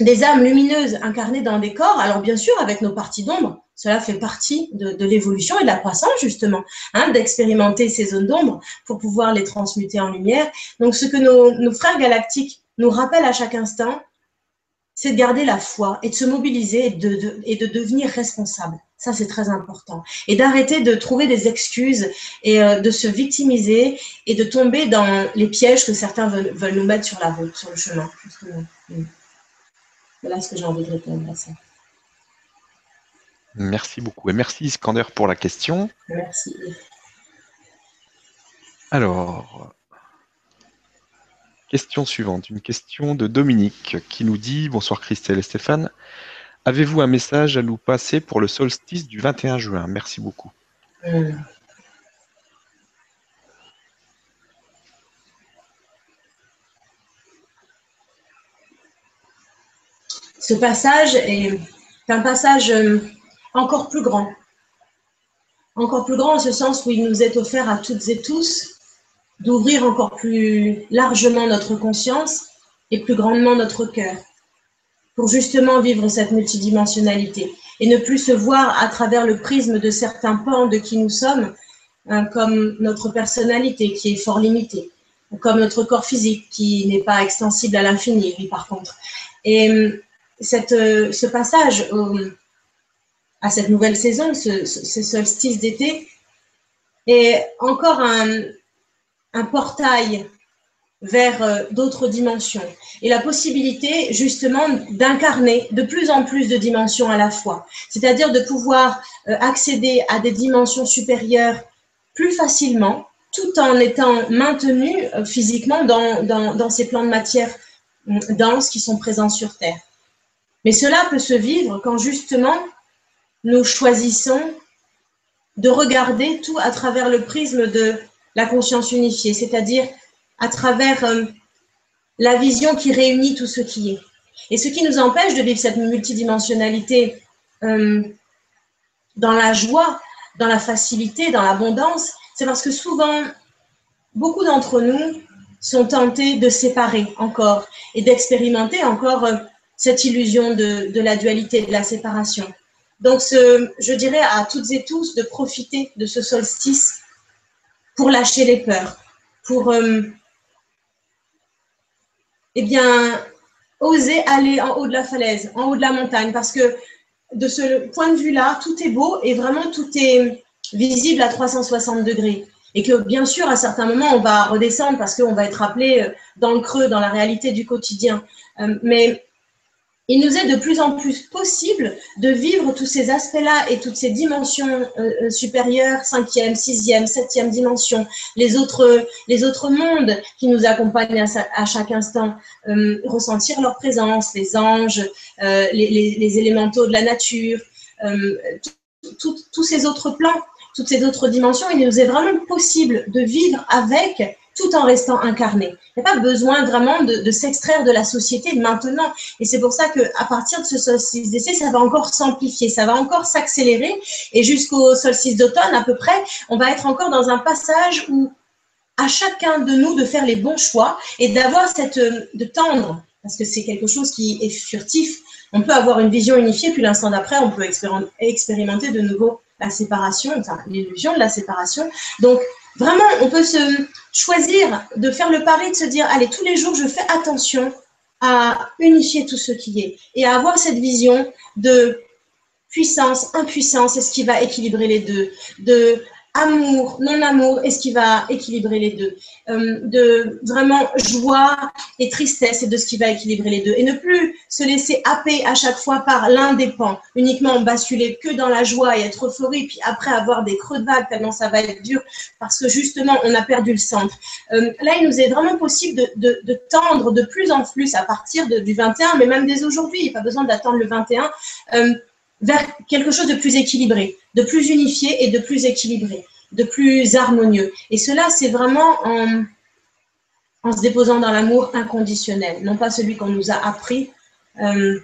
des âmes lumineuses incarnées dans des corps, alors bien sûr avec nos parties d'ombre, cela fait partie de, l'évolution et de la croissance, justement, hein, d'expérimenter ces zones d'ombre pour pouvoir les transmuter en lumière. Donc, ce que nos, frères galactiques nous rappellent à chaque instant, c'est de garder la foi et de se mobiliser et de, et de devenir responsable. Ça, c'est très important. Et d'arrêter de trouver des excuses et euh, de se victimiser et de tomber dans les pièges que certains veulent, nous mettre sur la route, sur le chemin. Voilà ce que j'ai envie de répondre à ça. Merci beaucoup. Et merci Iskander pour la question. Merci. Alors, question suivante. Une question de Dominique qui nous dit Bonsoir Christelle et Stéphane. Avez-vous un message à nous passer pour le solstice du 21 juin? Merci beaucoup. Hmm. Ce passage est un passage euh, encore plus grand. Encore plus grand en ce sens où il nous est offert à toutes et tous d'ouvrir encore plus largement notre conscience et plus grandement notre cœur pour justement vivre cette multidimensionnalité et ne plus se voir à travers le prisme de certains pans de qui nous sommes, hein, comme notre personnalité qui est fort limitée, comme notre corps physique qui n'est pas extensible à l'infini, lui par contre. Et euh, cette, euh, ce passage à cette nouvelle saison, ce, ce solstice d'été, est encore un, portail vers euh, d'autres dimensions. Et la possibilité justement d'incarner de plus en plus de dimensions à la fois, c'est-à-dire de pouvoir euh, accéder à des dimensions supérieures plus facilement tout en étant maintenu euh, physiquement dans, dans, dans, ces plans de matière denses qui sont présents sur Terre. Mais cela peut se vivre quand justement nous choisissons de regarder tout à travers le prisme de la conscience unifiée, c'est-à-dire à travers euh, la vision qui réunit tout ce qui est. Et ce qui nous empêche de vivre cette multidimensionnalité euh, dans la joie, dans la facilité, dans l'abondance, c'est parce que souvent, beaucoup d'entre nous sont tentés de séparer encore et d'expérimenter encore euh, cette illusion de, de, la dualité, de la séparation. Donc, je dirais à toutes et tous de profiter de ce solstice pour lâcher les peurs, pour euh, eh bien, oser aller en haut de la falaise, en haut de la montagne, parce que de ce point de vue-là, tout est beau et vraiment tout est visible à 360 degrés. Et que bien sûr, à certains moments, on va redescendre parce qu'on va être appelé euh, dans le creux, dans la réalité du quotidien. Euh, mais il nous est de plus en plus possible de vivre tous ces aspects-là et toutes ces dimensions euh, euh, supérieures, cinquième, sixième, septième dimension, les autres, les autres mondes qui nous accompagnent à, chaque instant, euh, ressentir leur présence, les anges, les, élémentaux de la nature, tous ces autres plans, toutes ces autres dimensions. Il nous est vraiment possible de vivre avec tout en restant incarné. Il n'y a pas besoin vraiment de, s'extraire de la société maintenant. Et c'est pour ça qu'à partir de ce solstice d'essai, ça va encore s'amplifier, ça va encore s'accélérer. Et jusqu'au solstice d'automne, à peu près, on va être encore dans un passage où à chacun de nous de faire les bons choix et d'avoir cette, de tendre, parce que c'est quelque chose qui est furtif. On peut avoir une vision unifiée, puis l'instant d'après, on peut expérimenter de nouveau la séparation, enfin, l'illusion de la séparation. Donc, Vraiment, on peut se choisir de faire le pari de se dire, allez, tous les jours, je fais attention à unifier tout ce qui est et à avoir cette vision de puissance, impuissance, et ce qui va équilibrer les deux, de amour, non-amour, est-ce qui va équilibrer les deux euh, De vraiment joie et tristesse, et de ce qui va équilibrer les deux. Et ne plus se laisser happer à chaque fois par l'un des pans, uniquement basculer que dans la joie et être euphorie, puis après avoir des creux de vague tellement ça va être dur, parce que justement, on a perdu le centre. Euh, là, il nous est vraiment possible de, tendre de plus en plus à partir du 21, mais même dès aujourd'hui, il n'y a pas besoin d'attendre le 21. Euh, vers quelque chose de plus équilibré, de plus unifié et de plus équilibré, de plus harmonieux. Et cela, c'est vraiment en, en, se déposant dans l'amour inconditionnel, non pas celui qu'on nous a appris, euh,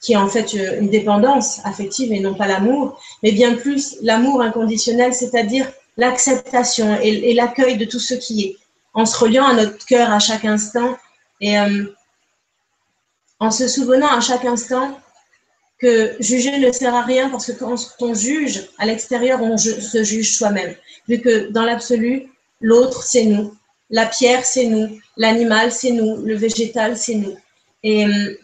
qui est en fait une dépendance affective et non pas l'amour, mais bien plus l'amour inconditionnel, c'est-à-dire l'acceptation et, et l'accueil de tout ce qui est, en se reliant à notre cœur à chaque instant et euh, en se souvenant à chaque instant que juger ne sert à rien parce que quand on juge à l'extérieur, on se juge soi-même. Vu que dans l'absolu, l'autre, c'est nous. La pierre, c'est nous. L'animal, c'est nous. Le végétal, c'est nous. Et euh,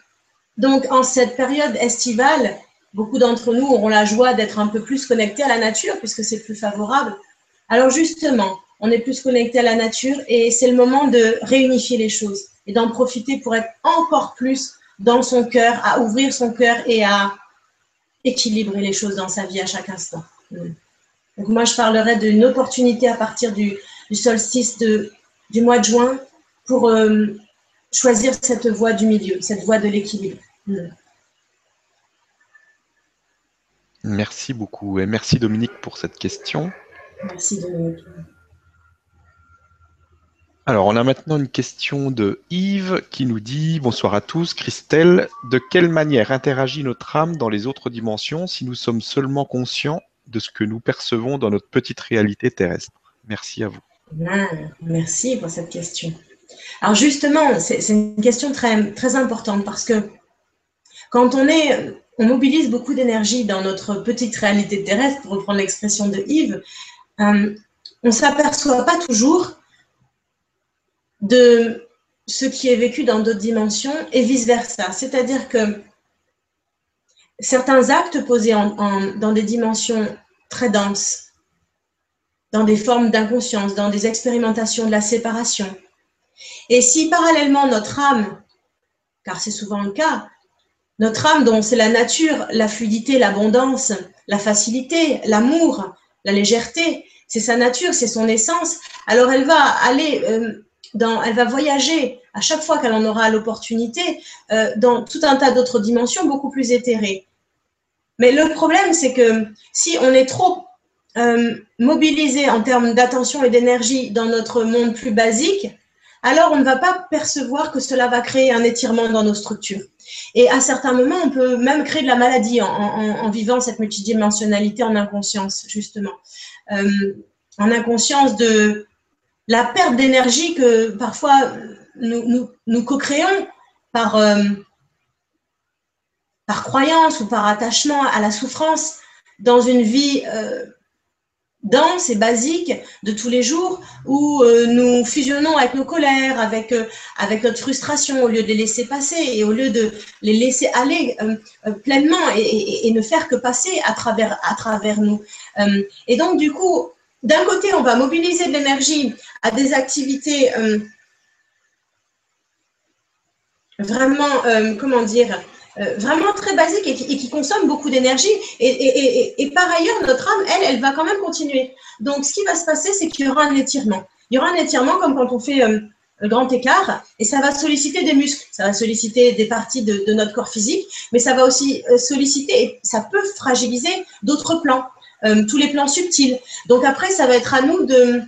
donc, en cette période estivale, beaucoup d'entre nous auront la joie d'être un peu plus connectés à la nature puisque c'est plus favorable. Alors justement, on est plus connecté à la nature et c'est le moment de réunifier les choses et d'en profiter pour être encore plus dans son cœur, à ouvrir son cœur et à équilibrer les choses dans sa vie à chaque instant. Mm. Donc moi, je parlerai d'une opportunité à partir du, solstice de, du mois de juin pour euh, choisir cette voie du milieu, cette voie de l'équilibre. Mm. Merci beaucoup et merci Dominique pour cette question. Merci Dominique. Alors, on a maintenant une question de Yves qui nous dit Bonsoir à tous. Christelle, de quelle manière interagit notre âme dans les autres dimensions si nous sommes seulement conscients de ce que nous percevons dans notre petite réalité terrestre? Merci à vous. merci pour cette question. Alors justement, c'est une question très, très importante parce que quand on est, on mobilise beaucoup d'énergie dans notre petite réalité terrestre, pour reprendre l'expression de Yves, euh, on ne s'aperçoit pas toujours de ce qui est vécu dans d'autres dimensions et vice-versa. C'est-à-dire que certains actes posés dans des dimensions très denses, dans des formes d'inconscience, dans des expérimentations de la séparation. Et si parallèlement notre âme, car c'est souvent le cas, notre âme dont c'est la nature, la fluidité, l'abondance, la facilité, l'amour, la légèreté, c'est sa nature, c'est son essence, alors elle va aller euh, elle va voyager à chaque fois qu'elle en aura l'opportunité euh, dans tout un tas d'autres dimensions beaucoup plus éthérées. Mais le problème, c'est que si on est trop euh, mobilisé en termes d'attention et d'énergie dans notre monde plus basique, alors on ne va pas percevoir que cela va créer un étirement dans nos structures. Et à certains moments, on peut même créer de la maladie en, vivant cette multidimensionnalité en inconscience, justement. Euh, en inconscience de la perte d'énergie que parfois nous, nous, co-créons par, euh, par croyance ou par attachement à la souffrance dans une vie euh, dense et basique de tous les jours où euh, nous fusionnons avec nos colères, avec, avec notre frustration au lieu de les laisser passer et au lieu de les laisser aller pleinement et, ne faire que passer à travers, à travers nous. et donc, du coup, d'un côté, on va mobiliser de l'énergie à des activités vraiment, comment dire, euh, vraiment très basique et qui, consomme beaucoup d'énergie. Et, par ailleurs, notre âme, elle, elle va quand même continuer. Donc, ce qui va se passer, c'est qu'il y aura un étirement. Il y aura un étirement comme quand on fait euh, un grand écart et ça va solliciter des muscles, ça va solliciter des parties de, notre corps physique, mais ça va aussi euh, solliciter et ça peut fragiliser d'autres plans, tous les plans subtils. Donc après, ça va être à nous de,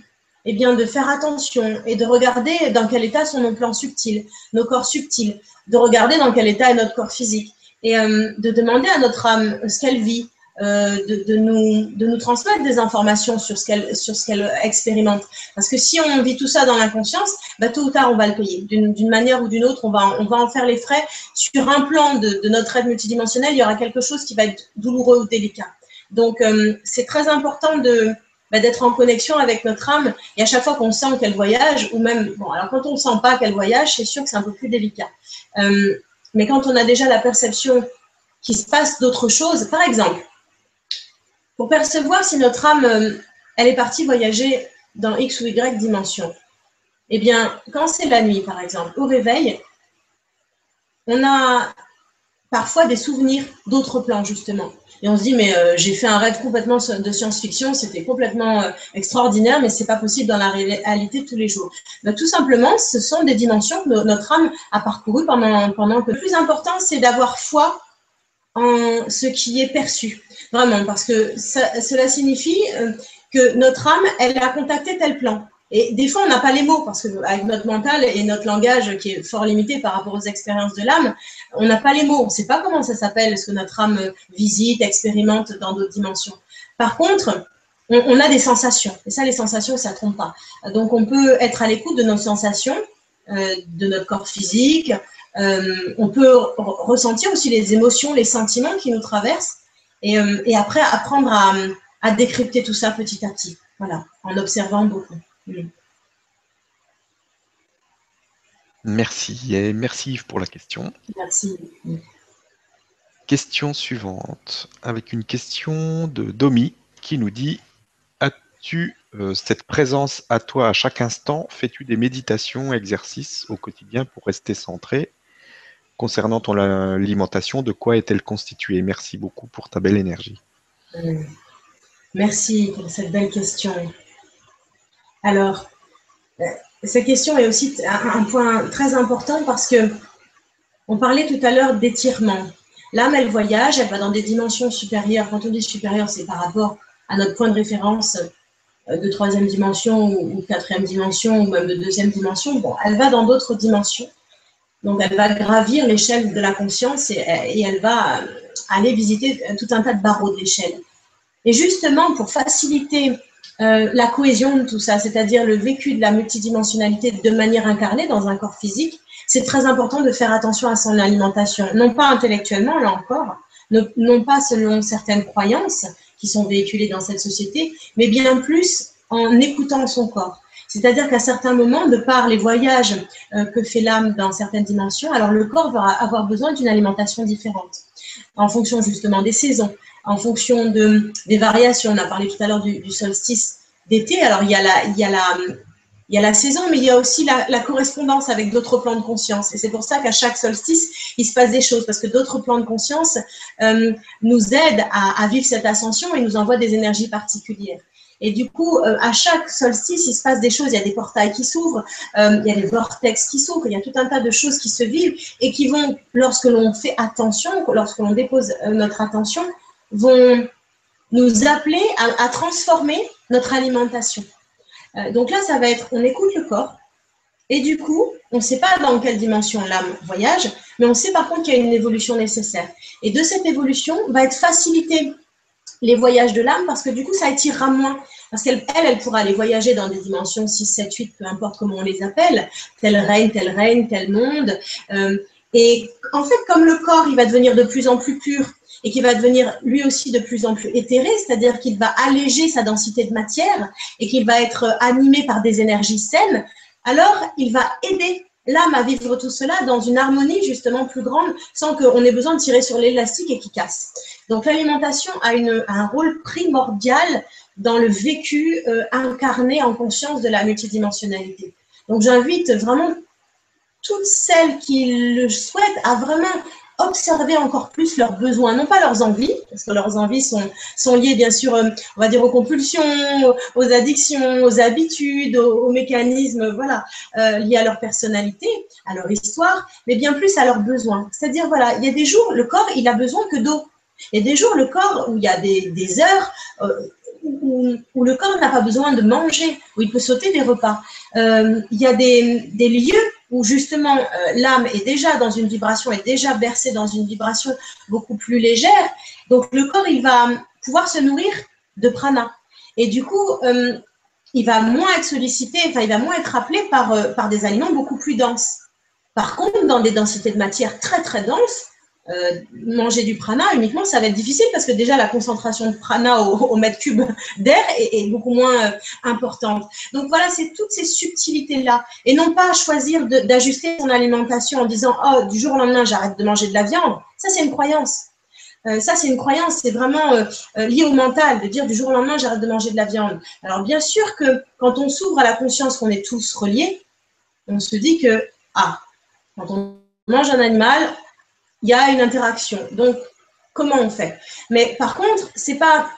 eh bien, de faire attention et de regarder dans quel état sont nos plans subtils, nos corps subtils, de regarder dans quel état est notre corps physique et euh, de demander à notre âme ce qu'elle vit, euh, de, nous, de nous transmettre des informations sur ce qu'elle expérimente. Parce que si on vit tout ça dans l'inconscience, bah, tôt ou tard on va le payer. D'une manière ou d'une autre, on va, on va en faire les frais. Sur un plan de, de, notre aide multidimensionnelle, il y aura quelque chose qui va être douloureux ou délicat. Donc euh, c'est très important de, bah, d'être en connexion avec notre âme. Et à chaque fois qu'on sent qu'elle voyage, ou même, bon, alors quand on ne sent pas qu'elle voyage, c'est sûr que c'est un peu plus délicat. Euh, mais quand on a déjà la perception qu'il se passe d'autres choses, par exemple, pour percevoir si notre âme, euh, elle est partie voyager dans X ou Y dimension, eh bien, quand c'est la nuit, par exemple, au réveil, on a parfois des souvenirs d'autres plans, justement. Et on se dit, mais euh, j'ai fait un rêve complètement de science-fiction, c'était complètement euh, extraordinaire, mais c'est pas possible dans la réalité de tous les jours. Bah, tout simplement, ce sont des dimensions que notre âme a parcourues pendant, pendant que le plus important, c'est d'avoir foi en ce qui est perçu. Vraiment, parce que cela signifie euh, que notre âme, elle a contacté tel plan. Et des fois, on n'a pas les mots parce qu'avec notre mental et notre langage qui est fort limité par rapport aux expériences de l'âme, on n'a pas les mots. On ne sait pas comment ça s'appelle, ce que notre âme visite, expérimente dans d'autres dimensions. Par contre, on, a des sensations. Et ça, les sensations, ça ne trompe pas. Donc, on peut être à l'écoute de nos sensations, euh, de notre corps physique. Euh, on peut ressentir aussi les émotions, les sentiments qui nous traversent. Et, euh, et après, apprendre à, à décrypter tout ça petit à petit. Voilà, en observant beaucoup. Merci et merci Yves pour la question. Merci. Question suivante, avec une question de Domi qui nous dit As-tu euh, cette présence à toi à chaque instant? Fais-tu des méditations, exercices au quotidien pour rester centré? Concernant ton alimentation, de quoi est-elle constituée? Merci beaucoup pour ta belle énergie. Euh, merci pour cette belle question. Alors, euh, cette question est aussi un point très important parce que on parlait tout à l'heure d'étirement. L'âme, elle voyage, elle va dans des dimensions supérieures. Quand on dit supérieure, c'est par rapport à notre point de référence euh, de troisième dimension ou quatrième dimension ou même de deuxième dimension. Bon, elle va dans d'autres dimensions. Donc, elle va gravir l'échelle de la conscience et, et, elle va aller visiter tout un tas de barreaux de l'échelle. Et justement, pour faciliter euh, la cohésion de tout ça, c'est-à-dire le vécu de la multidimensionnalité de manière incarnée dans un corps physique, c'est très important de faire attention à son alimentation, non pas intellectuellement, là encore, non pas selon certaines croyances qui sont véhiculées dans cette société, mais bien plus en écoutant son corps. C'est-à-dire qu'à certains moments, de par les voyages euh, que fait l'âme dans certaines dimensions, alors le corps va avoir besoin d'une alimentation différente, en fonction justement des saisons, en fonction de, des variations. On a parlé tout à l'heure du, solstice d'été. Alors il y a la, il y a la, il y a la saison, mais il y a aussi la, correspondance avec d'autres plans de conscience. Et c'est pour ça qu'à chaque solstice, il se passe des choses, parce que d'autres plans de conscience euh, nous aident à, vivre cette ascension et nous envoient des énergies particulières. Et du coup, euh, à chaque solstice, il se passe des choses. Il y a des portails qui s'ouvrent, euh, il y a des vortex qui s'ouvrent, il y a tout un tas de choses qui se vivent et qui vont, lorsque l'on fait attention, lorsque l'on dépose notre attention, vont nous appeler à, transformer notre alimentation. donc là, ça va être, on écoute le corps, et du coup, on ne sait pas dans quelle dimension l'âme voyage, mais on sait par contre qu'il y a une évolution nécessaire. Et de cette évolution va être facilitée les voyages de l'âme parce que du coup, ça étirera moins. Parce qu'elle, elle, elle pourra aller voyager dans des dimensions 6, 7, 8, peu importe comment on les appelle, tel règne, tel règne, tel monde. Euh, et en fait, comme le corps, il va devenir de plus en plus pur et qu'il va devenir lui aussi de plus en plus éthéré, c'est-à-dire qu'il va alléger sa densité de matière et qu'il va être animé par des énergies saines, alors il va aider l'âme à vivre tout cela dans une harmonie justement plus grande sans qu'on ait besoin de tirer sur l'élastique et qui casse. Donc l'alimentation a, un rôle primordial dans le vécu euh, incarné en conscience de la multidimensionnalité. Donc j'invite vraiment toutes celles qui le souhaitent à vraiment observer encore plus leurs besoins, non pas leurs envies, parce que leurs envies sont, sont liées bien sûr, euh, on va dire, aux compulsions, aux addictions, aux habitudes, aux, mécanismes, voilà, euh, liés à leur personnalité, à leur histoire, mais bien plus à leurs besoins. C'est-à-dire, voilà, il y a des jours, le corps, il a besoin que d'eau. Il y a des jours, le corps, où il y a des, des heures, euh, où, où, le corps n'a pas besoin de manger, où il peut sauter des repas. il y a des, des lieux où justement euh, l'âme est déjà dans une vibration, est déjà bercée dans une vibration beaucoup plus légère. Donc le corps, il va pouvoir se nourrir de prana. Et du coup, euh, il va moins être sollicité, enfin, il va moins être appelé par, euh, par des aliments beaucoup plus denses. Par contre, dans des densités de matière très très denses, euh, manger du prana uniquement, ça va être difficile parce que déjà la concentration de prana au, mètre cube d'air est, beaucoup moins euh, importante. Donc voilà, c'est toutes ces subtilités-là. Et non pas choisir d'ajuster son alimentation en disant Oh, du jour au lendemain, j'arrête de manger de la viande. Ça, c'est une croyance. Euh, ça, c'est une croyance, c'est vraiment lié au mental, de dire du jour au lendemain, j'arrête de manger de la viande. Alors, bien sûr que quand on s'ouvre à la conscience qu'on est tous reliés, on se dit que, ah, quand on mange un animal, il y a une interaction. Donc, comment on fait? Mais par contre, c'est pas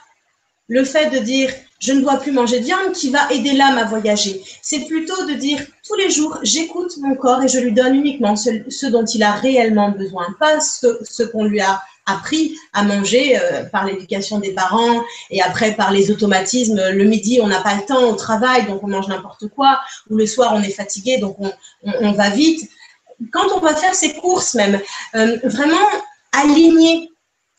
le fait de dire je ne dois plus manger de viande qui va aider l'âme à voyager. C'est plutôt de dire tous les jours, j'écoute mon corps et je lui donne uniquement ce, dont il a réellement besoin, pas ce, qu'on lui a appris à manger euh, par l'éducation des parents et après par les automatismes. Le midi, on n'a pas le temps au travail, donc on mange n'importe quoi, ou le soir, on est fatigué, donc on va vite quand on va faire ses courses même, euh, vraiment aligner,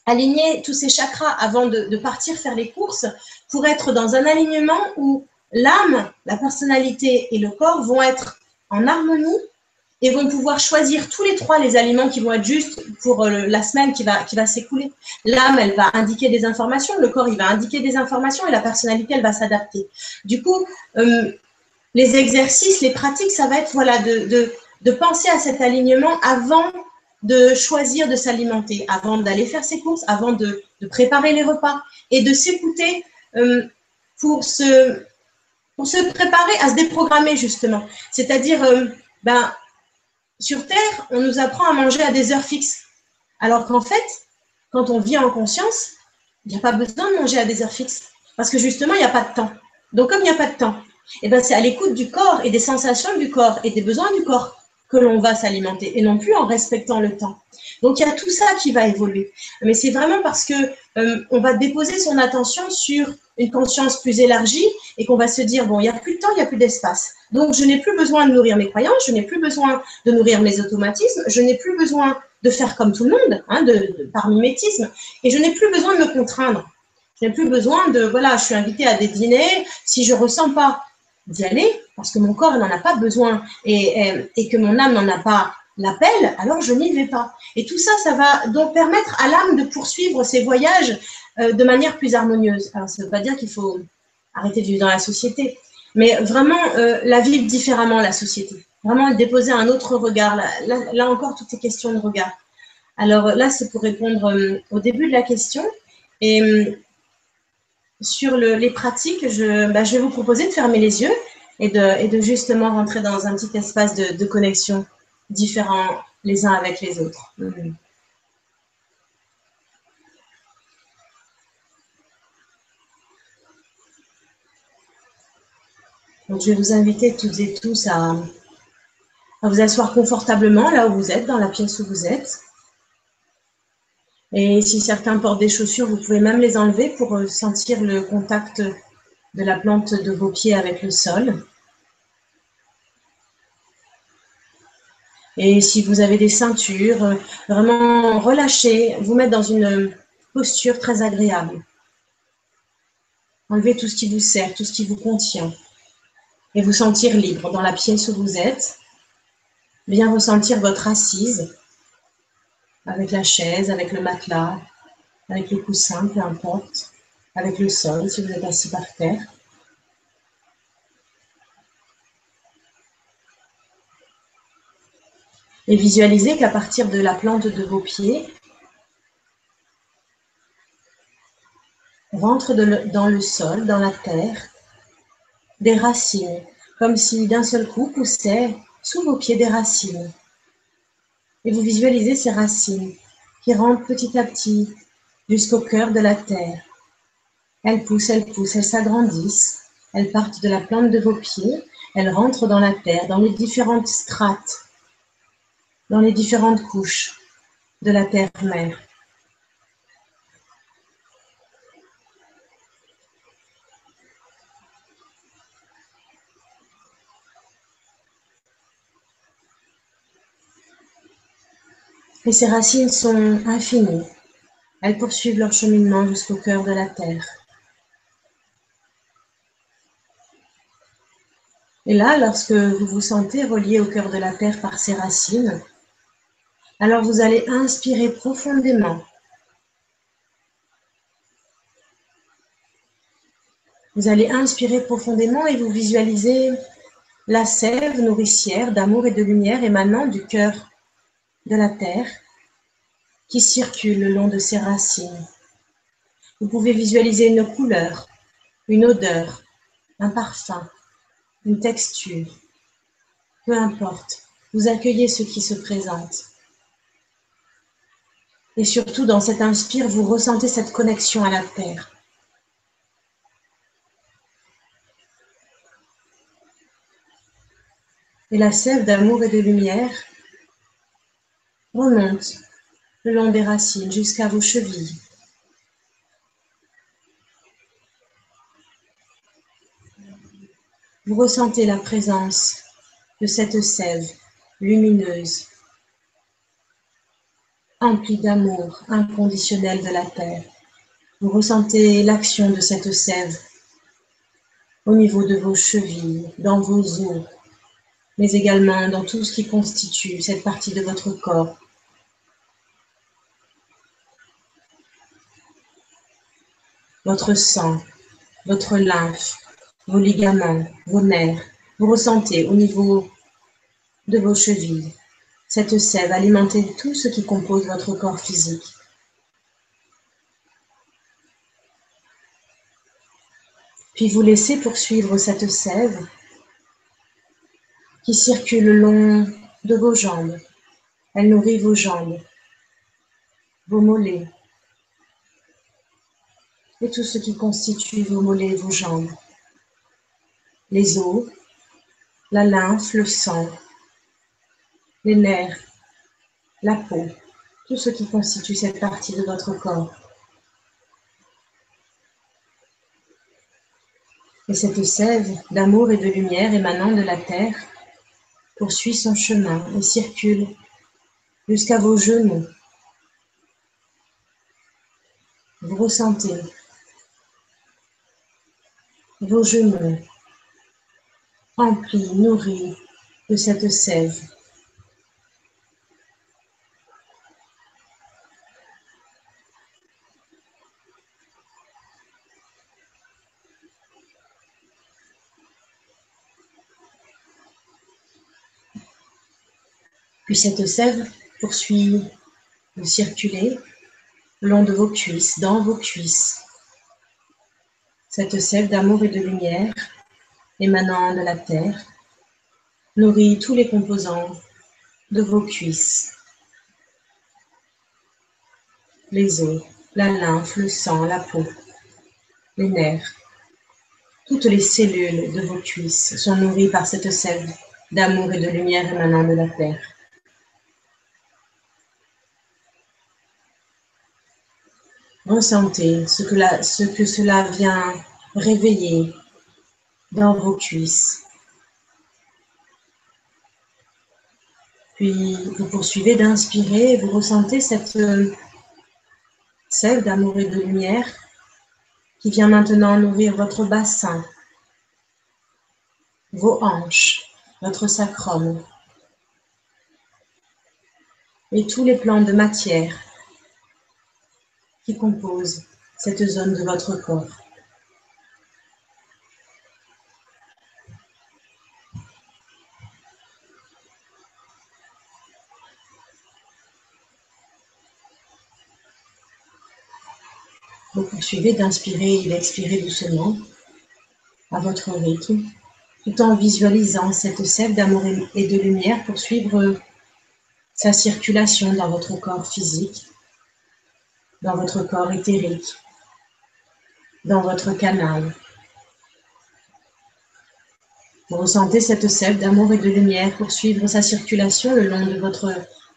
aligner tous ces chakras avant de, partir faire les courses pour être dans un alignement où l'âme, la personnalité et le corps vont être en harmonie et vont pouvoir choisir tous les trois les aliments qui vont être justes pour euh, la semaine qui va, qui va s'écouler. L'âme, elle va indiquer des informations, le corps, il va indiquer des informations et la personnalité, elle va s'adapter. Du coup, euh, les exercices, les pratiques, ça va être voilà, de, de penser à cet alignement avant de choisir de s'alimenter, avant d'aller faire ses courses, avant de, préparer les repas et de s'écouter euh, pour, se, préparer à se déprogrammer justement. C'est-à-dire, euh, ben, sur Terre, on nous apprend à manger à des heures fixes. Alors qu'en fait, quand on vit en conscience, il n'y a pas besoin de manger à des heures fixes. Parce que justement, il n'y a pas de temps. Donc, comme il n'y a pas de temps, eh ben, c'est à l'écoute du corps et des sensations du corps et des besoins du corps que l'on va s'alimenter et non plus en respectant le temps. Donc il y a tout ça qui va évoluer. Mais c'est vraiment parce que euh, on va déposer son attention sur une conscience plus élargie et qu'on va se dire bon, il n'y a plus de temps, il n'y a plus d'espace. Donc je n'ai plus besoin de nourrir mes croyances, je n'ai plus besoin de nourrir mes automatismes, je n'ai plus besoin de faire comme tout le monde, hein, de, par mimétisme, et je n'ai plus besoin de me contraindre. Je n'ai plus besoin de, voilà, je suis invitée à des dîners. Si je ressens pas d'y aller, parce que mon corps n'en a pas besoin et, que mon âme n'en a pas l'appel, alors je n'y vais pas. Et tout ça, ça va donc permettre à l'âme de poursuivre ses voyages euh, de manière plus harmonieuse. Alors, ça ne veut pas dire qu'il faut arrêter de vivre dans la société, mais vraiment euh, la vivre différemment, la société. Vraiment déposer un autre regard. Là, encore, tout est question de regard. Alors là, c'est pour répondre euh, au début de la question. Et sur les pratiques, bah, je, vais vous proposer de fermer les yeux et de, justement rentrer dans un petit espace de, connexion différent les uns avec les autres. Mhm. Je vais vous inviter toutes et tous à, à vous asseoir confortablement là où vous êtes, dans la pièce où vous êtes. Et si certains portent des chaussures, vous pouvez même les enlever pour euh, sentir le contact de la plante de vos pieds avec le sol. Et si vous avez des ceintures, vraiment relâchez, vous mettre dans une posture très agréable. Enlevez tout ce qui vous sert, tout ce qui vous contient. Et vous sentir libre dans la pièce où vous êtes. Bien ressentir votre assise avec la chaise, avec le matelas, avec le coussin, peu importe, avec le sol si vous êtes assis par terre. Et visualisez qu'à partir de la plante de vos pieds, rentre dans le sol, dans la terre, des racines, comme si d'un seul coup poussaient sous vos pieds des racines et vous visualisez ces racines qui rentrent petit à petit jusqu'au cœur de la terre. Elles poussent, elles poussent, elles s'agrandissent, elles partent de la plante de vos pieds, elles rentrent dans la terre, dans les différentes strates, dans les différentes couches de la terre-mère. Et ces racines sont infinies. Elles poursuivent leur cheminement jusqu'au cœur de la terre. Et là, lorsque vous vous sentez relié au cœur de la terre par ces racines, alors vous allez inspirer profondément. Vous allez inspirer profondément et vous visualisez la sève nourricière d'amour et de lumière émanant du cœur de la terre qui circule le long de ses racines. Vous pouvez visualiser une couleur, une odeur, un parfum, une texture. Peu importe, vous accueillez ce qui se présente. Et surtout, dans cet inspire, vous ressentez cette connexion à la terre. Et la sève d'amour et de lumière remonte le long des racines jusqu'à vos chevilles. Vous ressentez la présence de cette sève lumineuse, emplie d'amour inconditionnel de la terre. Vous ressentez l'action de cette sève au niveau de vos chevilles, dans vos os, mais également dans tout ce qui constitue cette partie de votre corps votre sang, votre lymphe, vos ligaments, vos nerfs. Vous ressentez au niveau de vos chevilles cette sève alimenter tout ce qui compose votre corps physique. Puis vous laissez poursuivre cette sève qui circule le long de vos jambes. Elle nourrit vos jambes, vos mollets, et tout ce qui constitue vos mollets et vos jambes. Les os, la lymphe, le sang, les nerfs, la peau, tout ce qui constitue cette partie de votre corps. Et cette sève d'amour et de lumière émanant de la terre poursuit son chemin et circule jusqu'à vos genoux. Vous ressentez vos genoux, remplis, nourris de cette sève. Puis cette sève poursuit de circuler le long de vos cuisses, dans vos cuisses. Cette sève d'amour et de lumière émanant de la terre nourrit tous les composants de vos cuisses. Les os, la lymphe, le sang, la peau, les nerfs. Toutes les cellules de vos cuisses sont nourries par cette sève d'amour et de lumière émanant de la terre. Ressentez ce que, ce que cela vient réveiller dans vos cuisses. Puis vous poursuivez d'inspirer, vous ressentez cette sève d'amour et de lumière qui vient maintenant nourrir votre bassin, vos hanches, votre sacrum et tous les plans de matière qui composent cette zone de votre corps. Vous poursuivez d'inspirer et d'expirer doucement à votre rythme, tout en visualisant cette sève d'amour et de lumière poursuivre sa circulation dans votre corps physique dans votre corps éthérique, dans votre canal. Vous ressentez cette sève d'amour et de lumière poursuivre sa circulation le long de votre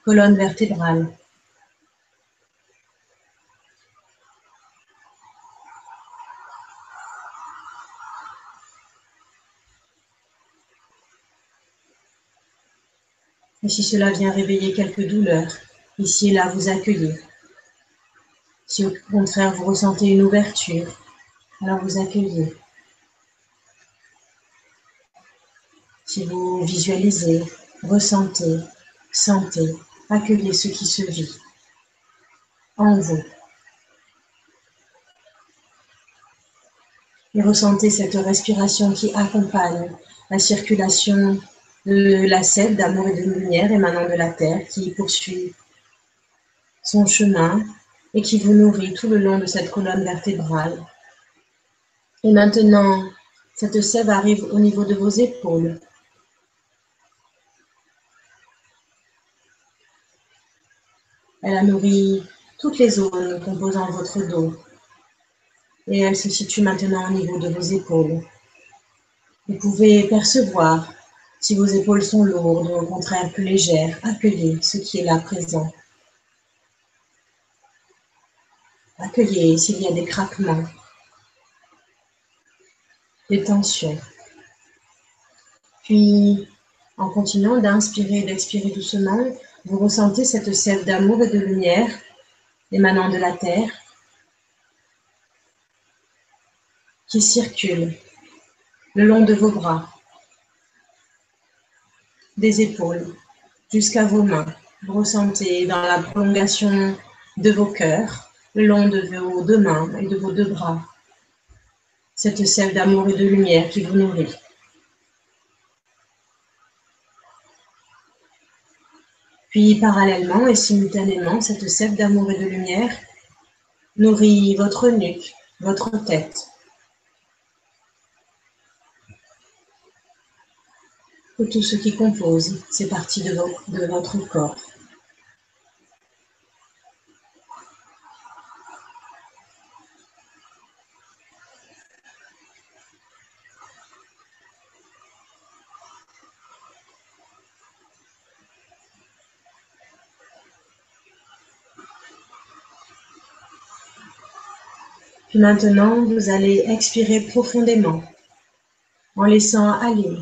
colonne vertébrale. Et si cela vient réveiller quelques douleurs, ici et là, vous accueillez. Si au contraire vous ressentez une ouverture, alors vous accueillez. Si vous visualisez, ressentez, sentez, accueillez ce qui se vit en vous. Et ressentez cette respiration qui accompagne la circulation de la sève d'amour et de lumière émanant de la terre qui poursuit son chemin et qui vous nourrit tout le long de cette colonne vertébrale. Et maintenant, cette sève arrive au niveau de vos épaules. Elle a nourri toutes les zones composant votre dos. Et elle se situe maintenant au niveau de vos épaules. Vous pouvez percevoir si vos épaules sont lourdes ou au contraire plus légères. Accueillez ce qui est là présent. Accueillez s'il y a des craquements, des tensions. Puis, en continuant d'inspirer et d'expirer doucement, vous ressentez cette sève d'amour et de lumière émanant de la terre qui circule le long de vos bras, des épaules jusqu'à vos mains. Vous ressentez dans la prolongation de vos cœurs le long de vos deux mains et de vos deux bras. Cette sève d'amour et de lumière qui vous nourrit. Puis parallèlement et simultanément, cette sève d'amour et de lumière nourrit votre nuque, votre tête. Tout ce qui compose ces parties de, de votre corps. maintenant, vous allez expirer profondément en laissant aller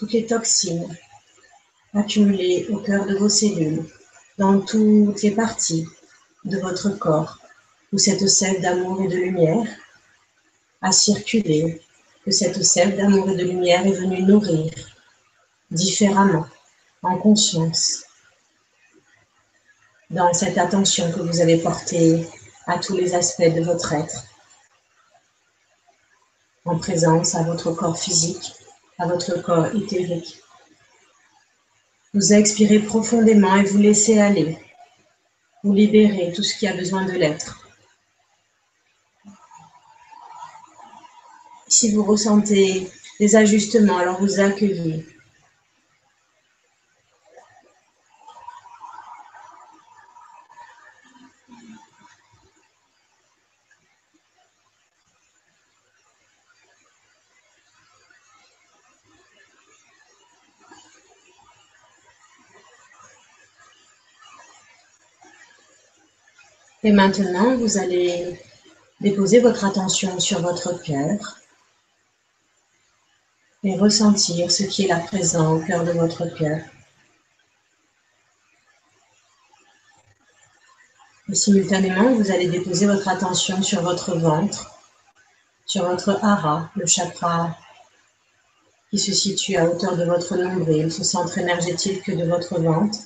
toutes les toxines accumulées au cœur de vos cellules, dans toutes les parties de votre corps où cette sève d'amour et de lumière à circuler, que cette sève d'amour et de lumière est venue nourrir différemment, en conscience, dans cette attention que vous avez portée à tous les aspects de votre être, en présence à votre corps physique, à votre corps éthérique. Vous expirez profondément et vous laissez aller, vous libérez tout ce qui a besoin de l'être. Si vous ressentez des ajustements, alors vous accueillez Et maintenant, vous allez déposer votre attention sur votre cœur et ressentir ce qui est là présent au cœur de votre cœur. Et simultanément, vous allez déposer votre attention sur votre ventre, sur votre hara, le chakra qui se situe à hauteur de votre nombril, ce centre énergétique de votre ventre.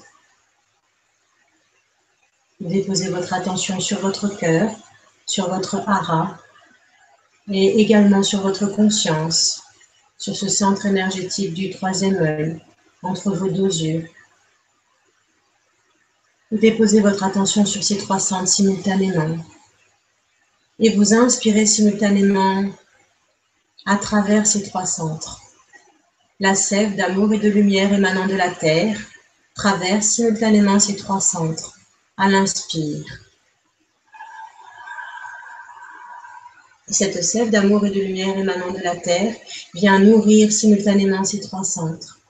Déposez votre attention sur votre cœur, sur votre hara et également sur votre conscience, sur ce centre énergétique du troisième œil, entre vos deux yeux. Déposez votre attention sur ces trois centres simultanément et vous inspirez simultanément à travers ces trois centres. La sève d'amour et de lumière émanant de la terre traverse simultanément ces trois centres à l'inspire. Cette sève d'amour et de lumière émanant de la terre vient nourrir simultanément ces trois centres.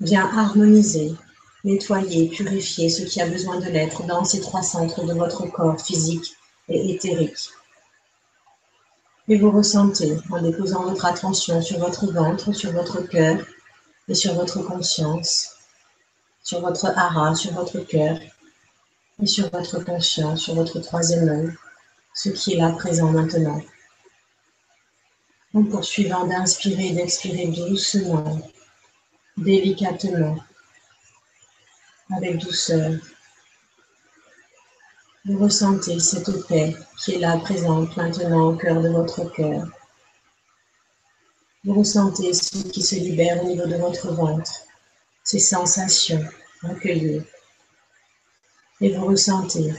Vient harmoniser, nettoyer, purifier ce qui a besoin de l'être dans ces trois centres de votre corps physique et éthérique. Et vous ressentez en déposant votre attention sur votre ventre, sur votre cœur et sur votre conscience sur votre hara, sur votre cœur et sur votre conscience, sur votre troisième œil, ce qui est là présent maintenant. En poursuivant d'inspirer et d'expirer doucement, délicatement, avec douceur, vous ressentez cette paix qui est là présente maintenant au cœur de votre cœur. Vous ressentez ce qui se libère au niveau de votre ventre ces sensations recueillies. Et vous ressentez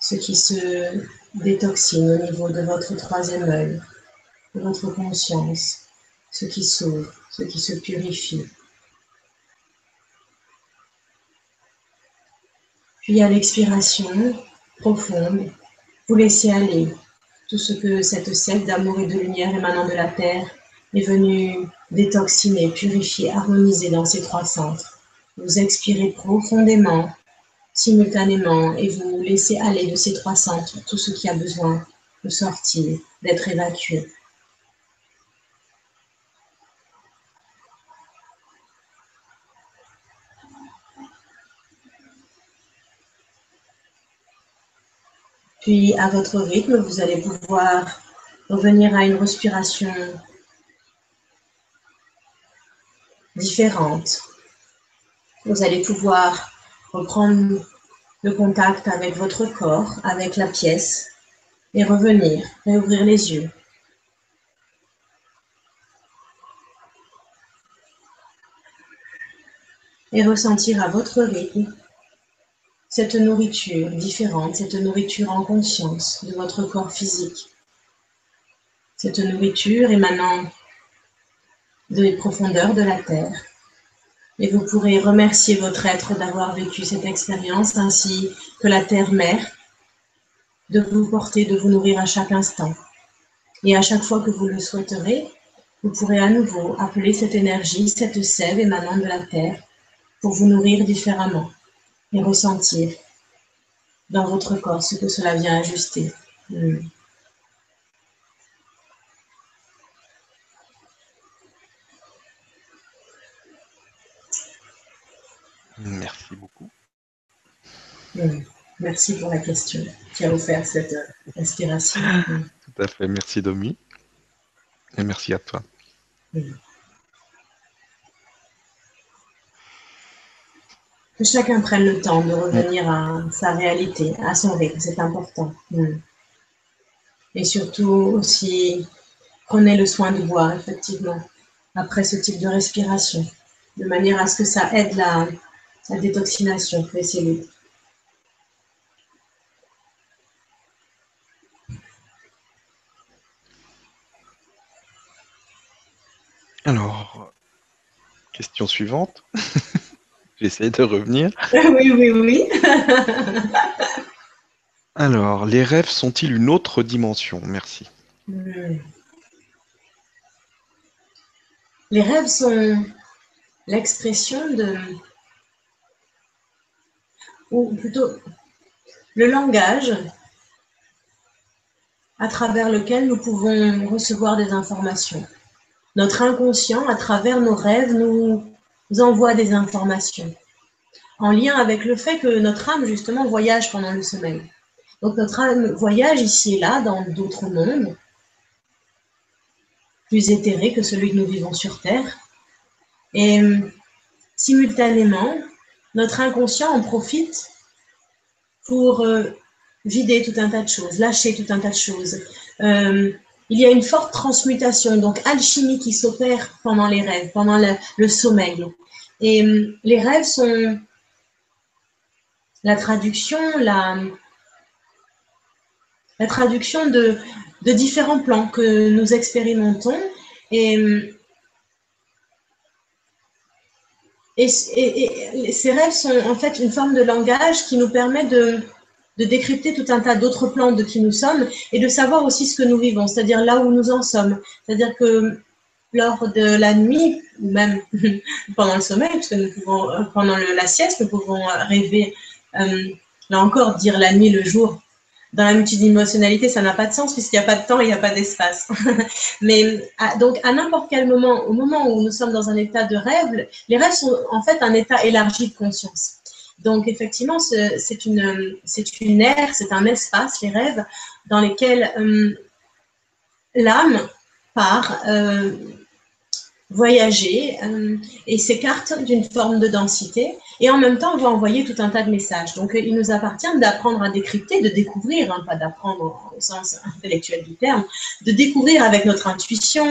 ce qui se détoxine au niveau de votre troisième œil, de votre conscience, ce qui s'ouvre, ce qui se purifie. Puis à l'expiration profonde, vous laissez aller tout ce que cette sève d'amour et de lumière émanant de la terre est venue détoxiner, purifier, harmoniser dans ces trois centres. Vous expirez profondément, simultanément, et vous laissez aller de ces trois centres tout ce qui a besoin de sortir, d'être évacué. Puis, à votre rythme, vous allez pouvoir revenir à une respiration différentes. Vous allez pouvoir reprendre le contact avec votre corps, avec la pièce, et revenir, réouvrir les yeux. Et ressentir à votre rythme cette nourriture différente, cette nourriture en conscience de votre corps physique. Cette nourriture émanant des profondeurs de la Terre. Et vous pourrez remercier votre être d'avoir vécu cette expérience ainsi que la Terre-Mère de vous porter, de vous nourrir à chaque instant. Et à chaque fois que vous le souhaiterez, vous pourrez à nouveau appeler cette énergie, cette sève émanant de la Terre pour vous nourrir différemment et ressentir dans votre corps ce que cela vient ajuster. Merci beaucoup. Merci pour la question qui a offert cette euh, inspiration. Tout à fait. Merci, Domi. Et merci à toi. Que chacun prenne le temps de revenir à sa réalité, à son rythme, c'est important. Mm. Et surtout aussi, prenez le soin de boire, effectivement, après ce type de respiration, de manière à ce que ça aide la, la détoxination des cellules. Alors, question suivante. J'essaie de revenir. Oui, oui, oui. Alors, les rêves sont-ils une autre dimension? Merci. Hmm. Les rêves sont l'expression de, ou plutôt le langage à travers lequel nous pouvons recevoir des informations. Notre inconscient, à travers nos rêves, nous envoie des informations en lien avec le fait que notre âme, justement, voyage pendant le sommeil. Donc notre âme voyage ici et là dans d'autres mondes, plus éthérés que celui que nous vivons sur Terre. Et simultanément, notre inconscient en profite pour euh, vider tout un tas de choses, lâcher tout un tas de choses. Euh, il y a une forte transmutation, donc alchimie qui s'opère pendant les rêves, pendant le, sommeil. Et euh, les rêves sont la traduction, la, traduction de, de différents plans que nous expérimentons. Et Et, ces rêves sont en fait une forme de langage qui nous permet de, décrypter tout un tas d'autres plans de qui nous sommes et de savoir aussi ce que nous vivons, c'est-à-dire là où nous en sommes. C'est-à-dire que lors de la nuit, même pendant le sommeil, parce que nous pouvons, pendant la sieste, nous pouvons rêver, euh, là encore, dire la nuit, le jour, dans la multidimensionnalité, ça n'a pas de sens puisqu'il n'y a pas de temps, il n'y a pas d'espace. Mais donc, à n'importe quel moment, au moment où nous sommes dans un état de rêve, les rêves sont en fait un état élargi de conscience. Donc, effectivement, c'est une, c'est une ère, c'est un espace, les rêves, dans lesquels euh, l'âme part euh, voyager euh, et s'écarte d'une forme de densité. Et en même temps, on va envoyer tout un tas de messages. Donc, il nous appartient d'apprendre à décrypter, de découvrir, hein, pas d'apprendre au sens intellectuel du terme, de découvrir avec notre intuition,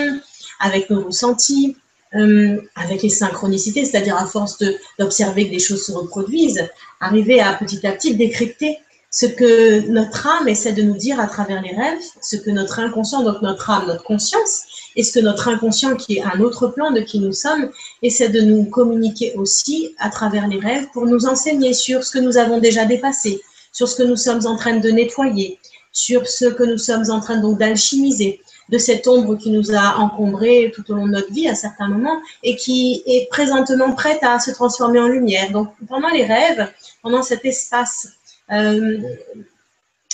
avec nos ressentis, euh, avec les synchronicités, c'est-à-dire à force d'observer que des choses se reproduisent, arriver à petit à petit décrypter ce que notre âme essaie de nous dire à travers les rêves, ce que notre inconscient, donc notre âme, notre conscience, et ce que notre inconscient, qui est un autre plan de qui nous sommes, essaie de nous communiquer aussi à travers les rêves pour nous enseigner sur ce que nous avons déjà dépassé, sur ce que nous sommes en train de nettoyer, sur ce que nous sommes en train donc d'alchimiser, de cette ombre qui nous a encombrés tout au long de notre vie à certains moments et qui est présentement prête à se transformer en lumière. Donc pendant les rêves, pendant cet espace euh,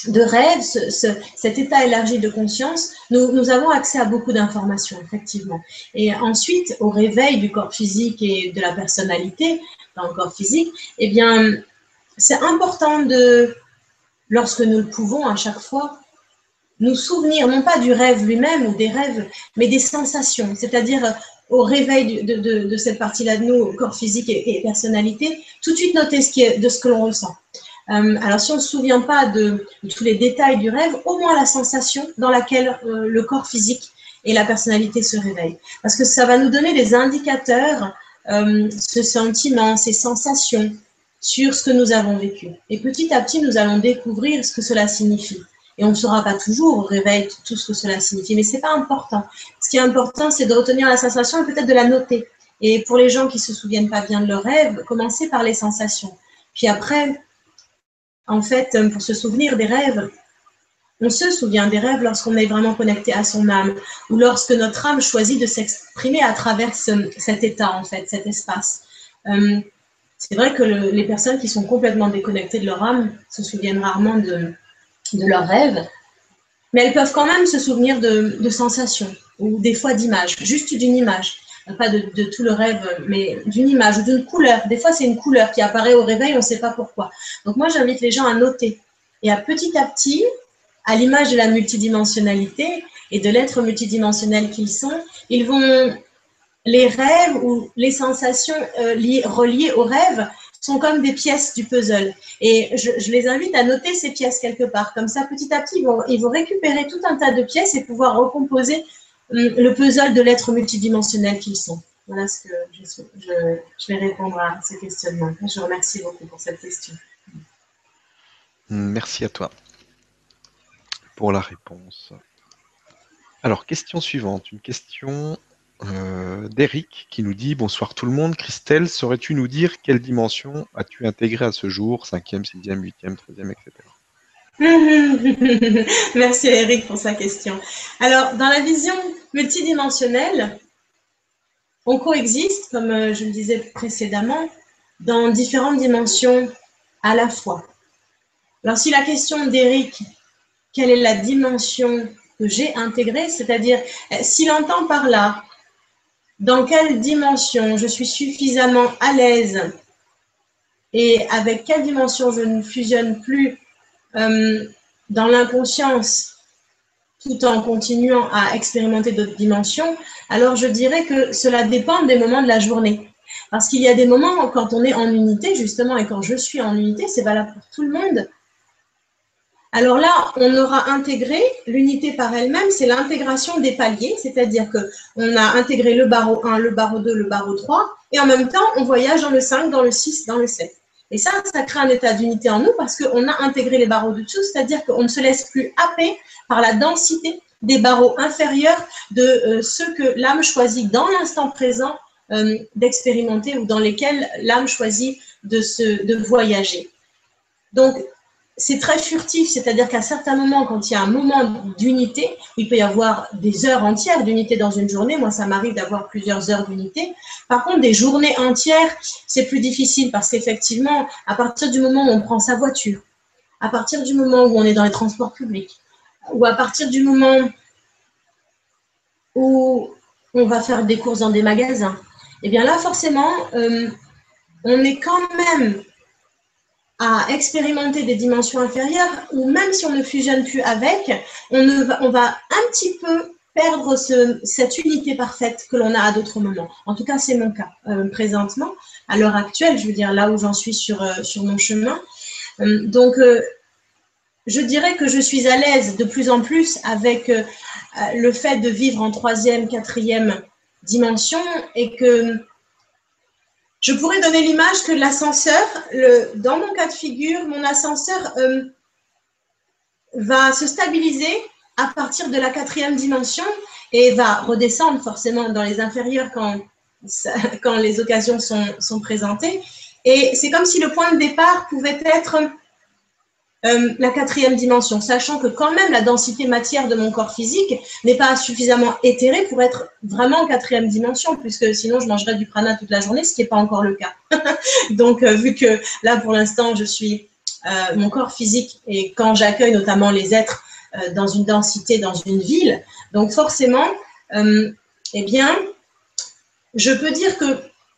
de rêve, cet état élargi de conscience, nous, avons accès à beaucoup d'informations, effectivement. Et ensuite, au réveil du corps physique et de la personnalité dans le corps physique, eh bien, c'est important de, lorsque nous le pouvons à chaque fois, nous souvenir, non pas du rêve lui-même ou des rêves, mais des sensations, c'est-à-dire au réveil de, cette partie-là de nous, corps physique et, personnalité, tout de suite noter ce qui est, de ce que l'on ressent. Euh, alors, si on ne se souvient pas de, tous les détails du rêve, au moins la sensation dans laquelle euh, le corps physique et la personnalité se réveillent. Parce que ça va nous donner des indicateurs, euh, ce sentiment, ces sensations sur ce que nous avons vécu. Et petit à petit, nous allons découvrir ce que cela signifie. Et on ne saura pas toujours au réveil tout ce que cela signifie, mais c'est pas important. Ce qui est important, c'est de retenir la sensation et peut-être de la noter. Et pour les gens qui se souviennent pas bien de leur rêve, commencer par les sensations. Puis après, en fait, euh, pour se souvenir des rêves, on se souvient des rêves lorsqu'on est vraiment connecté à son âme ou lorsque notre âme choisit de s'exprimer à travers cet état, en fait, cet espace. Euh, c'est vrai que les personnes qui sont complètement déconnectées de leur âme se souviennent rarement de, leurs rêves, mais elles peuvent quand même se souvenir de, de sensations ou des fois d'images, juste d'une image. Pas de, tout le rêve, mais d'une image ou d'une couleur. Des fois, c'est une couleur qui apparaît au réveil, on ne sait pas pourquoi. Donc moi, j'invite les gens à noter. Et à petit à petit, à l'image de la multidimensionnalité et de l'être multidimensionnel qu'ils sont, ils vont les rêves ou les sensations euh, reliées aux rêves sont comme des pièces du puzzle. Et je, les invite à noter ces pièces quelque part. Comme ça, petit à petit, ils vont, récupérer tout un tas de pièces et pouvoir recomposer le puzzle de l'être multidimensionnel qu'ils sont. Voilà ce que je, je, vais répondre à ce questionnement. Je remercie beaucoup pour cette question. Merci à toi pour la réponse. Alors, question suivante. Une question euh, d'Eric qui nous dit Bonsoir tout le monde. Christelle, saurais-tu nous dire quelle dimension as-tu intégré à ce jour 5e, 6e, 8e, 3e, etc. Merci Eric pour sa question. Alors, dans la vision multidimensionnelle, on coexiste, comme euh, je le disais précédemment, dans différentes dimensions à la fois. Alors, si la question d'Eric, quelle est la dimension que j'ai intégrée, c'est-à-dire euh, s'il entend par là dans quelle dimension je suis suffisamment à l'aise et avec quelle dimension je ne fusionne plus euh, dans l'inconscience tout en continuant à expérimenter d'autres dimensions, alors je dirais que cela dépend des moments de la journée. Parce qu'il y a des moments quand on est en unité, justement, et quand je suis en unité, c'est valable pour tout le monde, alors là, on aura intégré l'unité par elle-même, c'est l'intégration des paliers, c'est-à-dire qu'on a intégré le barreau 1, le barreau 2, le barreau 3, et en même temps, on voyage dans le 5, dans le 6, dans le 7. Et ça, ça crée un état d'unité en nous parce qu'on a intégré les barreaux de dessous, c'est-à-dire qu'on ne se laisse plus happer par la densité des barreaux inférieurs de euh, ceux que l'âme choisit dans l'instant présent euh, d'expérimenter ou dans lesquels l'âme choisit de, se, de voyager. Donc, c'est très furtif, c'est-à-dire qu'à certains moments, quand il y a un moment d'unité, il peut y avoir des heures entières d'unité dans une journée. Moi, ça m'arrive d'avoir plusieurs heures d'unité. Par contre, des journées entières, c'est plus difficile parce qu'effectivement, à partir du moment où on prend sa voiture, à partir du moment où on est dans les transports publics, ou à partir du moment où on va faire des courses dans des magasins, eh bien là, forcément, euh, on est quand même à expérimenter des dimensions inférieures, ou même si on ne fusionne plus avec, on, va, un petit peu perdre ce, cette unité parfaite que l'on a à d'autres moments. En tout cas, c'est mon cas euh, présentement, à l'heure actuelle, je veux dire là où j'en suis sur, euh, mon chemin. Euh, donc, je dirais que je suis à l'aise de plus en plus avec le fait de vivre en troisième, quatrième dimension et que je pourrais donner l'image que l'ascenseur, dans mon cas de figure, mon ascenseur euh, va se stabiliser à partir de la quatrième dimension et va redescendre forcément dans les inférieurs quand, les occasions sont, sont présentées. Et c'est comme si le point de départ pouvait être euh, la quatrième dimension, sachant que quand même la densité matière de mon corps physique n'est pas suffisamment éthérée pour être vraiment en quatrième dimension, puisque sinon je mangerais du prana toute la journée, ce qui n'est pas encore le cas. Donc, euh, vu que là, pour l'instant, je suis euh, mon corps physique et quand j'accueille notamment les êtres dans une densité, dans une ville, donc forcément, eh bien, je peux dire que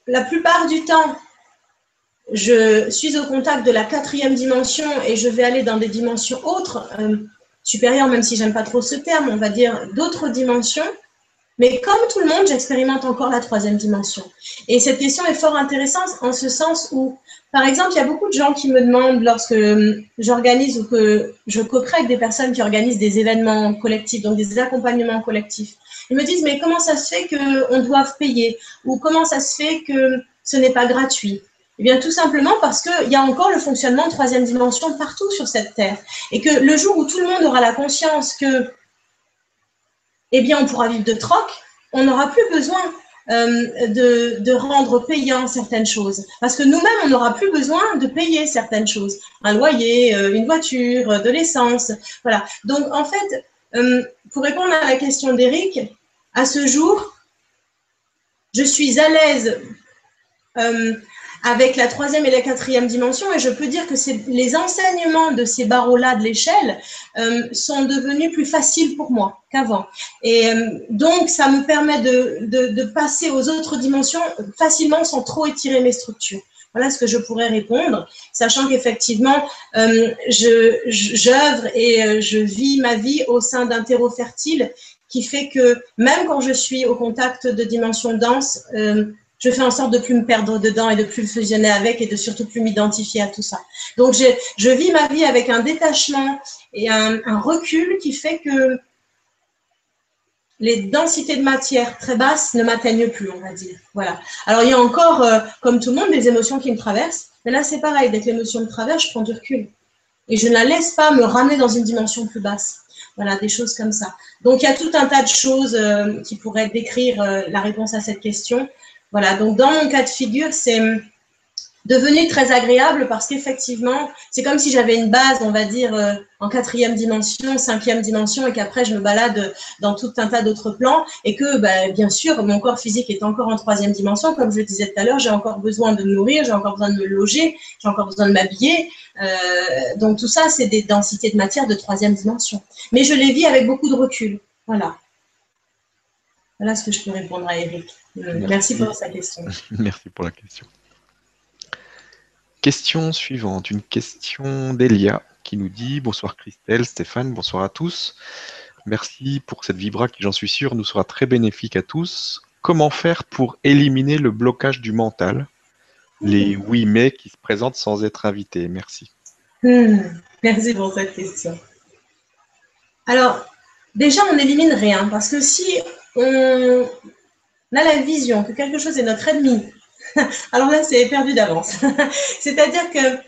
la plupart du temps, je suis au contact de la quatrième dimension et je vais aller dans des dimensions autres, euh, supérieures, même si j'aime pas trop ce terme, on va dire d'autres dimensions. Mais comme tout le monde, j'expérimente encore la troisième dimension. Et cette question est fort intéressante en ce sens où, par exemple, il y a beaucoup de gens qui me demandent lorsque euh, j'organise ou que je co-crée avec des personnes qui organisent des événements collectifs, donc des accompagnements collectifs. Ils me disent, mais comment ça se fait qu'on doive payer? Ou comment ça se fait que ce n'est pas gratuit? Eh bien, tout simplement parce qu'il y a encore le fonctionnement de troisième dimension partout sur cette Terre. Et que le jour où tout le monde aura la conscience que, eh bien, on pourra vivre de troc, on n'aura plus besoin euh, de, de, rendre payant certaines choses. Parce que nous-mêmes, on n'aura plus besoin de payer certaines choses. Un loyer, euh, une voiture, euh, de l'essence. Voilà. Donc, en fait, pour répondre à la question d'Eric, à ce jour, je suis à l'aise avec la troisième et la quatrième dimension, et je peux dire que les enseignements de ces barreaux-là de l'échelle euh, sont devenus plus faciles pour moi qu'avant. Et euh, donc, ça me permet de, de, passer aux autres dimensions facilement sans trop étirer mes structures. Voilà ce que je pourrais répondre, sachant qu'effectivement, euh, j'œuvre et euh, je vis ma vie au sein d'un terreau fertile qui fait que même quand je suis au contact de dimensions denses, euh, je fais en sorte de plus me perdre dedans et de plus fusionner avec et de surtout plus m'identifier à tout ça. Donc, je vis ma vie avec un détachement et un, un recul qui fait que les densités de matière très basses ne m'atteignent plus, on va dire. Voilà. Alors, il y a encore, euh, comme tout le monde, des émotions qui me traversent. Mais là, c'est pareil. Dès que l'émotion me traverse, je prends du recul. Et je ne la laisse pas me ramener dans une dimension plus basse. Voilà, des choses comme ça. Donc, il y a tout un tas de choses euh, qui pourraient décrire euh, la réponse à cette question. Voilà. Donc, dans mon cas de figure, c'est devenu très agréable parce qu'effectivement, c'est comme si j'avais une base, on va dire, euh, en quatrième dimension, cinquième dimension, et qu'après je me balade dans tout un tas d'autres plans, et que, bah, bien sûr, mon corps physique est encore en troisième dimension, comme je le disais tout à l'heure, j'ai encore besoin de me nourrir, j'ai encore besoin de me loger, j'ai encore besoin de m'habiller. Euh, donc tout ça, c'est des densités de matière de troisième dimension. Mais je les vis avec beaucoup de recul. Voilà. Voilà ce que je peux répondre à Eric. Euh, merci pour sa question. Merci pour la question. Question suivante, une question d'Elia qui nous dit Bonsoir Christelle, Stéphane, bonsoir à tous. Merci pour cette vibra qui, j'en suis sûr, nous sera très bénéfique à tous. Comment faire pour éliminer le blocage du mental? Les oui mais qui se présentent sans être invités Merci. Hmm, merci pour cette question. Alors, déjà, on n'élimine rien parce que si on a la vision que quelque chose est notre ennemi Alors là, c'est perdu d'avance. C'est-à-dire que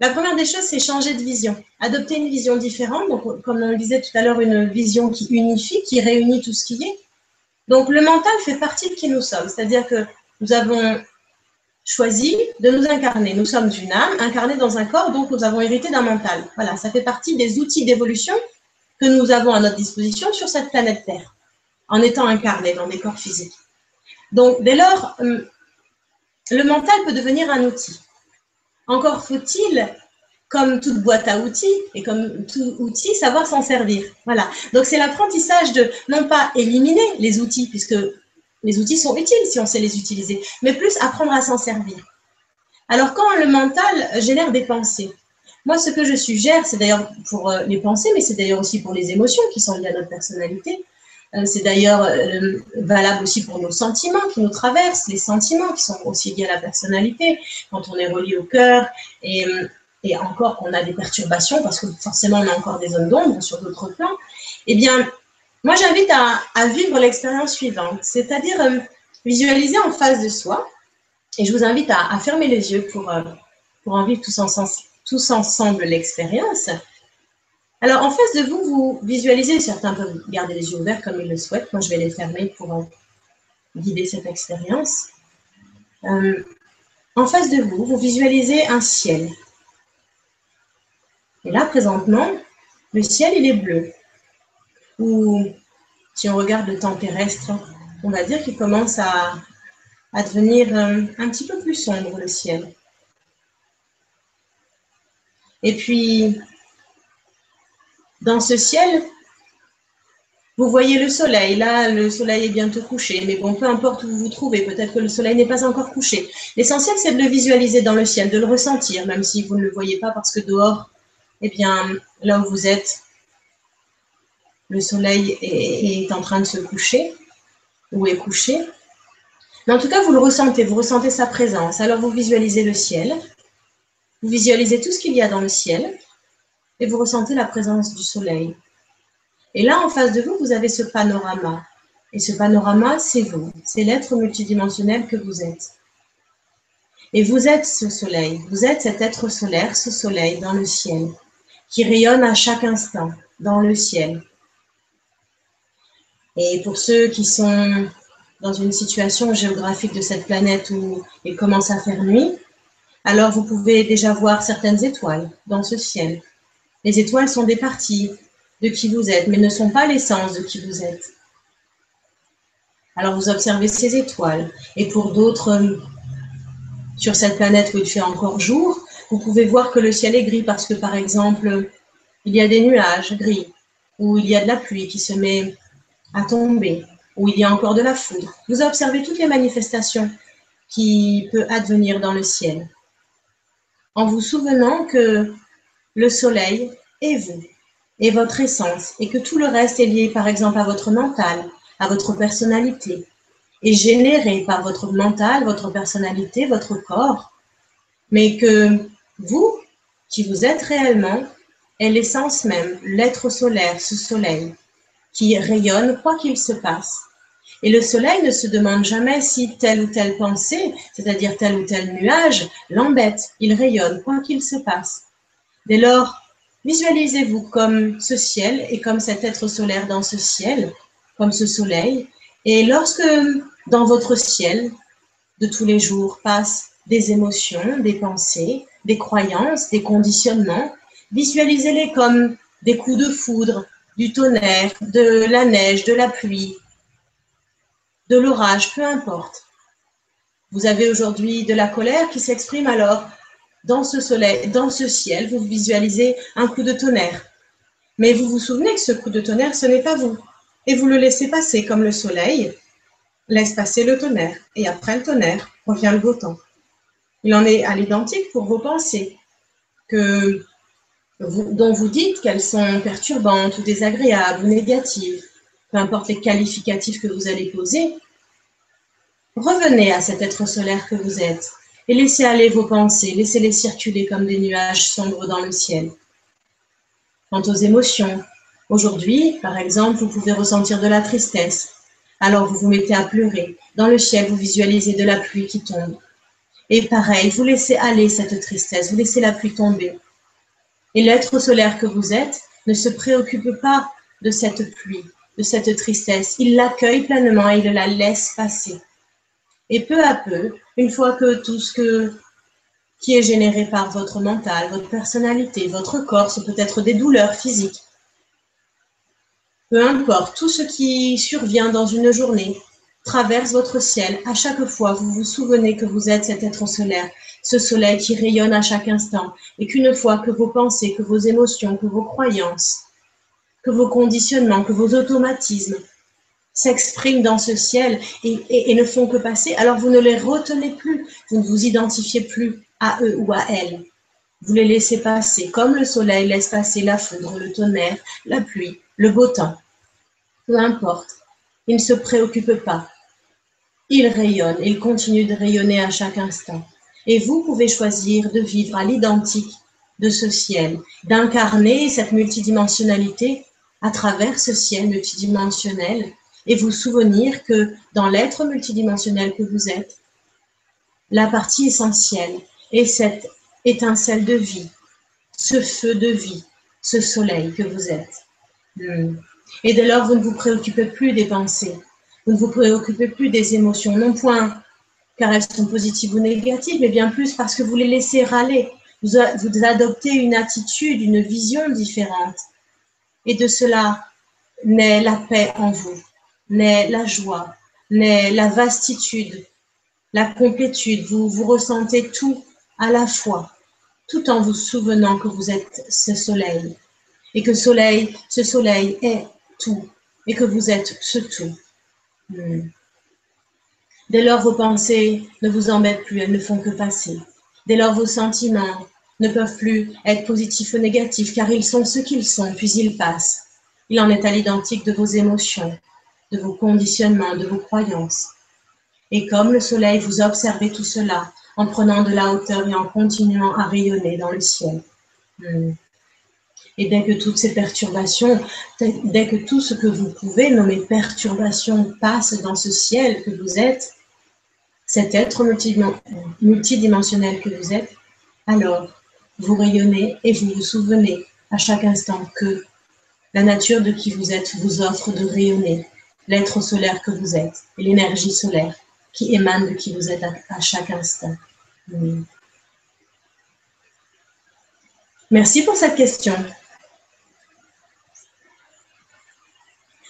la première des choses, c'est changer de vision, adopter une vision différente. Donc, comme on le disait tout à l'heure, une vision qui unifie, qui réunit tout ce qui est. Donc, le mental fait partie de qui nous sommes. C'est-à-dire que nous avons choisi de nous incarner. Nous sommes une âme incarnée dans un corps, donc nous avons hérité d'un mental. Voilà, ça fait partie des outils d'évolution que nous avons à notre disposition sur cette planète Terre, en étant incarnés dans des corps physiques. Donc, dès lors, hum, le mental peut devenir un outil. Encore faut-il, comme toute boîte à outils et comme tout outil, savoir s'en servir. Voilà. Donc c'est l'apprentissage de non pas éliminer les outils, puisque les outils sont utiles si on sait les utiliser, mais plus apprendre à s'en servir. Alors quand le mental génère des pensées, moi ce que je suggère, c'est d'ailleurs pour euh, les pensées, mais c'est d'ailleurs aussi pour les émotions qui sont liées à notre personnalité, euh, c'est d'ailleurs euh, valable aussi pour nos sentiments qui nous traversent, les sentiments qui sont aussi liés à la personnalité, quand on est relié au cœur et, et encore qu'on a des perturbations, parce que forcément on a encore des zones d'ombre sur d'autres plans. Eh bien, moi j'invite à, vivre l'expérience suivante, c'est-à-dire euh, visualiser en face de soi, et je vous invite à, fermer les yeux pour, pour en vivre tous ensemble l'expérience. Alors, en face de vous, vous visualisez, certains peuvent garder les yeux ouverts comme ils le souhaitent. Moi, je vais les fermer pour euh, guider cette expérience. Euh, en face de vous, vous visualisez un ciel. Et là, présentement, le ciel, il est bleu. Ou, si on regarde le temps terrestre, on va dire qu'il commence à, devenir euh, un petit peu plus sombre, le ciel. Et puis, dans ce ciel, vous voyez le soleil. Là, le soleil est bientôt couché. Mais bon, peu importe où vous vous trouvez, peut-être que le soleil n'est pas encore couché. L'essentiel, c'est de le visualiser dans le ciel, de le ressentir, même si vous ne le voyez pas parce que dehors, eh bien, là où vous êtes, le soleil est, en train de se coucher ou est couché. Mais en tout cas, vous le ressentez, vous ressentez sa présence. Alors, vous visualisez le ciel. Vous visualisez tout ce qu'il y a dans le ciel et vous ressentez la présence du soleil. Et là, en face de vous, vous avez ce panorama. Et ce panorama, c'est vous, c'est l'être multidimensionnel que vous êtes. Et vous êtes ce soleil, vous êtes cet être solaire, ce soleil dans le ciel, qui rayonne à chaque instant dans le ciel. Et pour ceux qui sont dans une situation géographique de cette planète où il commence à faire nuit, alors vous pouvez déjà voir certaines étoiles dans ce ciel. Les étoiles sont des parties de qui vous êtes, mais ne sont pas l'essence de qui vous êtes. Alors vous observez ces étoiles. Et pour d'autres sur cette planète où il fait encore jour, vous pouvez voir que le ciel est gris parce que, par exemple, il y a des nuages gris, ou il y a de la pluie qui se met à tomber, ou il y a encore de la foudre. Vous observez toutes les manifestations qui peuvent advenir dans le ciel, en vous souvenant que le soleil est vous, et votre essence, et que tout le reste est lié, par exemple, à votre mental, à votre personnalité, et généré par votre mental, votre personnalité, votre corps, mais que vous, qui vous êtes réellement, est l'essence même, l'être solaire, ce soleil, qui rayonne quoi qu'il se passe. Et le soleil ne se demande jamais si telle ou telle pensée, c'est-à-dire tel ou tel nuage, l'embête. Il rayonne quoi qu'il se passe. Dès lors, visualisez-vous comme ce ciel et comme cet être solaire dans ce ciel, comme ce soleil. Et lorsque dans votre ciel de tous les jours passent des émotions, des pensées, des croyances, des conditionnements. Visualisez-les comme des coups de foudre, du tonnerre, de la neige, de la pluie, de l'orage, peu importe. Vous avez aujourd'hui de la colère qui s'exprime alors dans ce soleil, dans ce ciel, vous visualisez un coup de tonnerre. Mais vous vous souvenez que ce coup de tonnerre, ce n'est pas vous. Et vous le laissez passer comme le soleil laisse passer le tonnerre. Et après le tonnerre, revient le beau temps. Il en est à l'identique pour vos pensées, dont vous dites qu'elles sont perturbantes ou désagréables ou négatives, peu importe les qualificatifs que vous allez poser. Revenez à cet être solaire que vous êtes et laissez aller vos pensées, laissez-les circuler comme des nuages sombres dans le ciel. Quant aux émotions, aujourd'hui, par exemple, vous pouvez ressentir de la tristesse. Alors vous vous mettez à pleurer. Dans le ciel, vous visualisez de la pluie qui tombe. Et pareil, vous laissez aller cette tristesse, vous laissez la pluie tomber. Et l'être solaire que vous êtes ne se préoccupe pas de cette pluie, de cette tristesse. Il l'accueille pleinement et il la laisse passer. Et peu à peu, une fois que tout ce qui est généré par votre mental, votre personnalité, votre corps, ce peut être des douleurs physiques, peu importe, tout ce qui survient dans une journée, traverse votre ciel. À chaque fois, vous vous souvenez que vous êtes cet être solaire, ce soleil qui rayonne à chaque instant, et qu'une fois que vos pensées, que vos émotions, que vos croyances, que vos conditionnements, que vos automatismes s'expriment dans ce ciel et, ne font que passer, alors vous ne les retenez plus, vous ne vous identifiez plus à eux ou à elles. Vous les laissez passer, comme le soleil laisse passer la foudre, le tonnerre, la pluie, le beau temps. Peu importe, il ne se préoccupe pas. Il rayonne et il continue de rayonner à chaque instant. Et vous pouvez choisir de vivre à l'identique de ce ciel, d'incarner cette multidimensionnalité à travers ce ciel multidimensionnel et vous souvenir que dans l'être multidimensionnel que vous êtes, la partie essentielle est cette étincelle de vie, ce feu de vie, ce soleil que vous êtes. Hmm. Et dès lors, vous ne vous préoccupez plus des pensées, vous ne vous préoccupez plus des émotions, non point car elles sont positives ou négatives, mais bien plus parce que vous les laissez râler. Vous, vous adoptez une attitude, une vision différente. Et de cela naît la paix en vous, naît la joie, naît la vastitude, la complétude. Vous, vous ressentez tout à la fois, tout en vous souvenant que vous êtes ce soleil. Et que soleil, ce soleil est tout et que vous êtes ce tout. Hmm. Dès lors, vos pensées ne vous embêtent plus, elles ne font que passer. Dès lors, vos sentiments ne peuvent plus être positifs ou négatifs, car ils sont ce qu'ils sont, puis ils passent. Il en est à l'identique de vos émotions, de vos conditionnements, de vos croyances. Et comme le soleil, vous observez tout cela en prenant de la hauteur et en continuant à rayonner dans le ciel. Hmm. Et dès que toutes ces perturbations, dès que tout ce que vous pouvez nommer perturbations passe dans ce ciel que vous êtes, cet être multidimensionnel que vous êtes, alors vous rayonnez et vous vous souvenez à chaque instant que la nature de qui vous êtes vous offre de rayonner, l'être solaire que vous êtes et l'énergie solaire qui émane de qui vous êtes à, chaque instant. Merci pour cette question.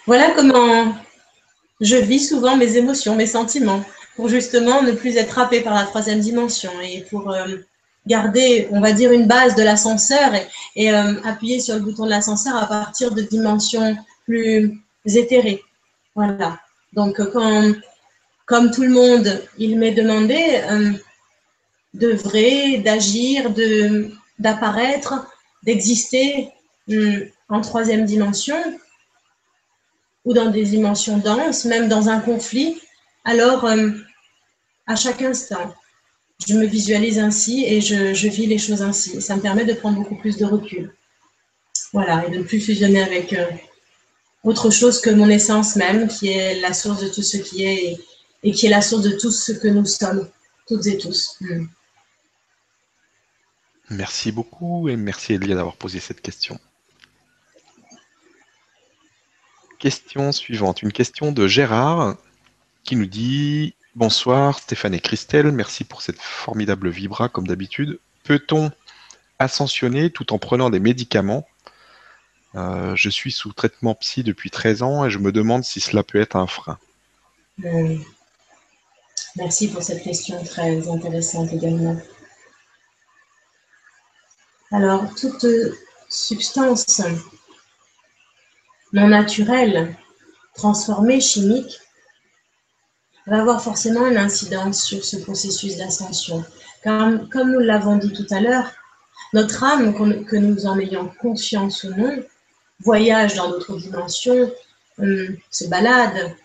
Voilà comment je vis souvent mes émotions, mes sentiments. pour justement ne plus être happé par la troisième dimension et pour garder, on va dire, une base de l'ascenseur et, appuyer sur le bouton de l'ascenseur à partir de dimensions plus éthérées. Voilà. Donc, quand, comme tout le monde, il m'est demandé d'œuvrer, d'agir, d'apparaître, d'exister hum, en troisième dimension ou dans des dimensions denses, même dans un conflit, alors hum, à chaque instant, je me visualise ainsi et je, vis les choses ainsi. Ça me permet de prendre beaucoup plus de recul. Voilà, et de ne plus fusionner avec euh, autre chose que mon essence même, qui est la source de tout ce qui est et, qui est la source de tout ce que nous sommes, toutes et tous. Hum. Merci beaucoup et merci Elia d'avoir posé cette question. Question suivante, une question de Gérard qui nous dit Bonsoir Stéphane et Christelle, merci pour cette formidable vibra comme d'habitude. Peut-on ascensionner tout en prenant des médicaments euh, Je suis sous traitement psy depuis 13 ans et je me demande si cela peut être un frein. Euh, merci pour cette question très intéressante également. Alors, toute substance non naturelle, transformée, chimique, va avoir forcément une incidence sur ce processus d'ascension. Comme, comme nous l'avons dit tout à l'heure, notre âme, que nous en ayons conscience ou non, voyage dans d'autres dimensions, hum, se balade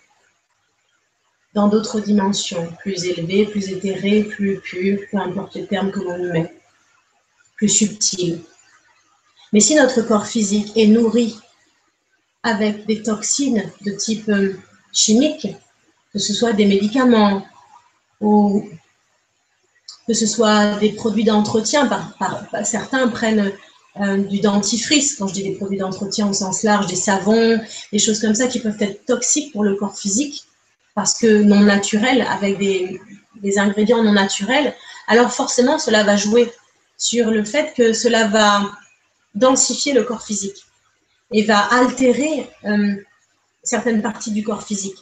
dans d'autres dimensions, plus élevées, plus éthérées, plus pures, peu importe les termes que l'on met plus subtil. Mais si notre corps physique est nourri avec des toxines de type euh, chimique, que ce soit des médicaments ou que ce soit des produits d'entretien, certains prennent euh, du dentifrice, quand je dis des produits d'entretien au sens large, des savons, des choses comme ça qui peuvent être toxiques pour le corps physique parce que non naturels, avec des, des ingrédients non naturels, alors forcément cela va jouer sur le fait que cela va densifier le corps physique et va altérer euh, certaines parties du corps physique.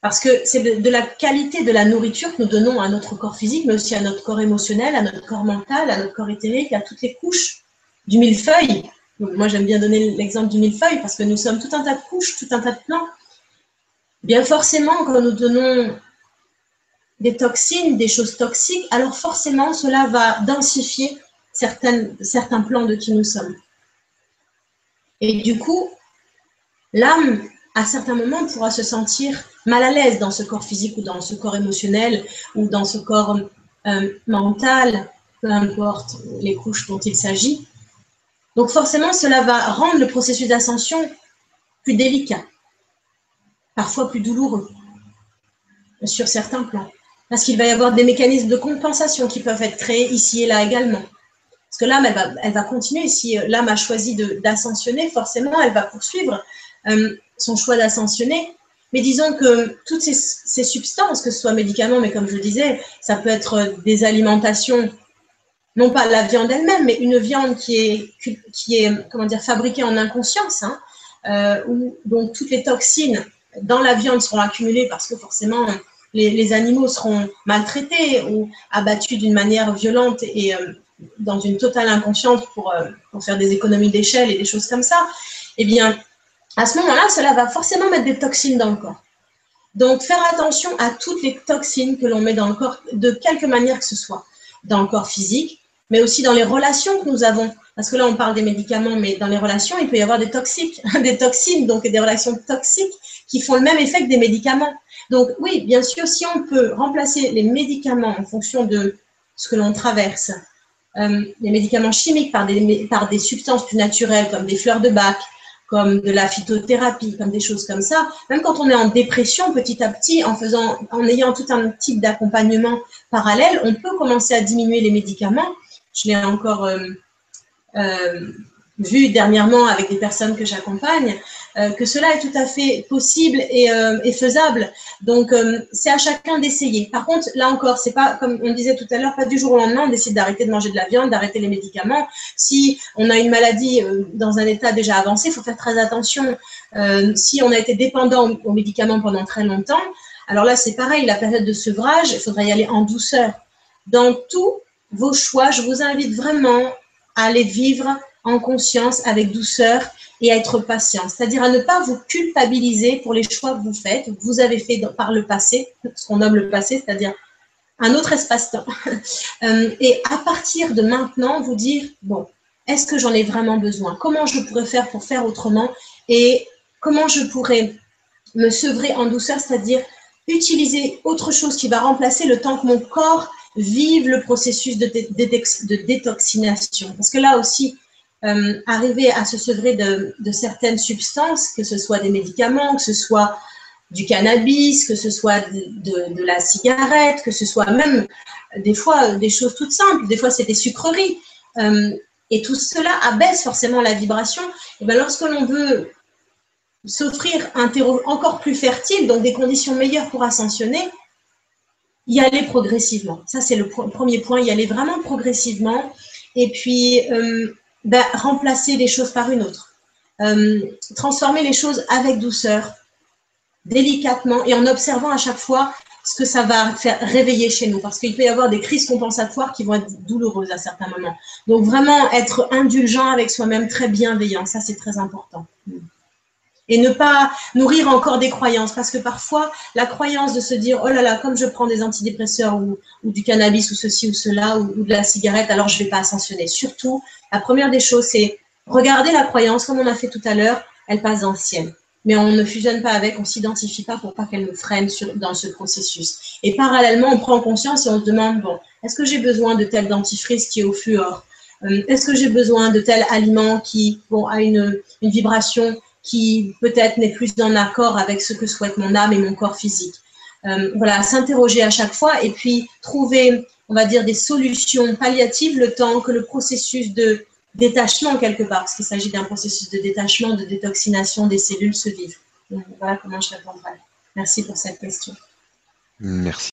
Parce que c'est de, la qualité de la nourriture que nous donnons à notre corps physique, mais aussi à notre corps émotionnel, à notre corps mental, à notre corps éthérique, à toutes les couches du millefeuille. moi, j'aime bien donner l'exemple du millefeuille parce que nous sommes tout un tas de couches, tout un tas de plans. Bien forcément, quand nous donnons des toxines, des choses toxiques, alors forcément, cela va densifier certains plans de qui nous sommes. Et du coup, l'âme, à certains moments, pourra se sentir mal à l'aise dans ce corps physique ou dans ce corps émotionnel ou dans ce corps euh, mental, peu importe les couches dont il s'agit. Donc forcément, cela va rendre le processus d'ascension plus délicat, parfois plus douloureux sur certains plans. Parce qu'il va y avoir des mécanismes de compensation qui peuvent être créés ici et là également. Parce que l'âme, elle va, continuer. Si euh, l'âme a choisi d'ascensionner, forcément, elle va poursuivre euh, son choix d'ascensionner. Mais disons que toutes ces, ces, substances, que ce soit médicaments, mais comme je le disais, ça peut être des alimentations, non pas la viande elle-même, mais une viande qui est, qui est comment dire, fabriquée en inconscience, hein, euh, où donc toutes les toxines dans la viande seront accumulées parce que forcément, les, animaux seront maltraités ou abattus d'une manière violente et euh, dans une totale inconscience pour, euh, pour faire des économies d'échelle et des choses comme ça, eh bien, à ce moment-là, cela va forcément mettre des toxines dans le corps. Donc, faire attention à toutes les toxines que l'on met dans le corps, de quelque manière que ce soit, dans le corps physique, mais aussi dans les relations que nous avons. Parce que là, on parle des médicaments, mais dans les relations, il peut y avoir des toxiques, des toxines, donc des relations toxiques qui font le même effet que des médicaments. Donc oui, bien sûr, si on peut remplacer les médicaments en fonction de ce que l'on traverse, euh, les médicaments chimiques par des, par des substances plus naturelles comme des fleurs de bac, comme de la phytothérapie, comme des choses comme ça, même quand on est en dépression, petit à petit, en faisant, en ayant tout un type d'accompagnement parallèle, on peut commencer à diminuer les médicaments. Je l'ai encore euh, euh, vu dernièrement avec des personnes que j'accompagne, euh, que cela est tout à fait possible et, faisable. Donc, c'est à chacun d'essayer. Par contre, là encore, c'est pas, comme on disait tout à l'heure, pas du jour au lendemain, on décide d'arrêter de manger de la viande, d'arrêter les médicaments. Si on a une maladie dans un état déjà avancé, il faut faire très attention. si on a été dépendant aux médicaments pendant très longtemps, Alors là, c'est pareil, la période de sevrage, il faudra y aller en douceur. Dans tous vos choix, je vous invite vraiment à les vivre en conscience, avec douceur et à être patient. C'est-à-dire à ne pas vous culpabiliser pour les choix que vous faites, vous avez fait par le passé, ce qu'on nomme le passé, c'est-à-dire un autre espace-temps. Euh, et à partir de maintenant, vous dire, bon, est-ce que j'en ai vraiment besoin? Comment je pourrais faire pour faire autrement? Et comment je pourrais me sevrer en douceur, c'est-à-dire utiliser autre chose qui va remplacer le temps que mon corps vive le processus de, de détoxination. Parce que là aussi, euh, arriver à se sevrer de, certaines substances, que ce soit des médicaments, que ce soit du cannabis, que ce soit de, la cigarette, que ce soit même des fois des choses toutes simples, des fois c'est des sucreries. Euh, et tout cela abaisse forcément la vibration. Et bien lorsque l'on veut s'offrir un terreau encore plus fertile, donc des conditions meilleures pour ascensionner, y aller progressivement. Ça, c'est le premier point, y aller vraiment progressivement. Et puis, euh, ben, remplacer les choses par une autre. Euh, transformer les choses avec douceur, délicatement et en observant à chaque fois ce que ça va faire réveiller chez nous. Parce qu'il peut y avoir des crises compensatoires qui vont être douloureuses à certains moments. Donc, vraiment être indulgent avec soi-même, très bienveillant. Ça, c'est très important et ne pas nourrir encore des croyances. Parce que parfois, la croyance de se dire, oh là là, comme je prends des antidépresseurs ou, du cannabis ou ceci ou cela, ou, de la cigarette, alors je ne vais pas ascensionner. Surtout, la première des choses, c'est regarder la croyance, comme on a fait tout à l'heure, elle passe dans le ciel. Mais on ne fusionne pas avec, on ne s'identifie pas pour pas qu'elle nous freine dans ce processus. Et parallèlement, on prend conscience et on se demande, bon, est-ce que j'ai besoin de tel dentifrice qui est au fluor? Euh, Est-ce que j'ai besoin de tel aliment qui a une vibration qui peut-être n'est plus en accord avec ce que souhaite mon âme et mon corps physique. Euh, voilà, s'interroger à chaque fois et puis trouver, on va dire, des solutions palliatives le temps que le processus de détachement quelque part, parce qu'il s'agit d'un processus de détachement, de détoxination des cellules se vive. voilà comment je répondrai. Merci pour cette question. Merci.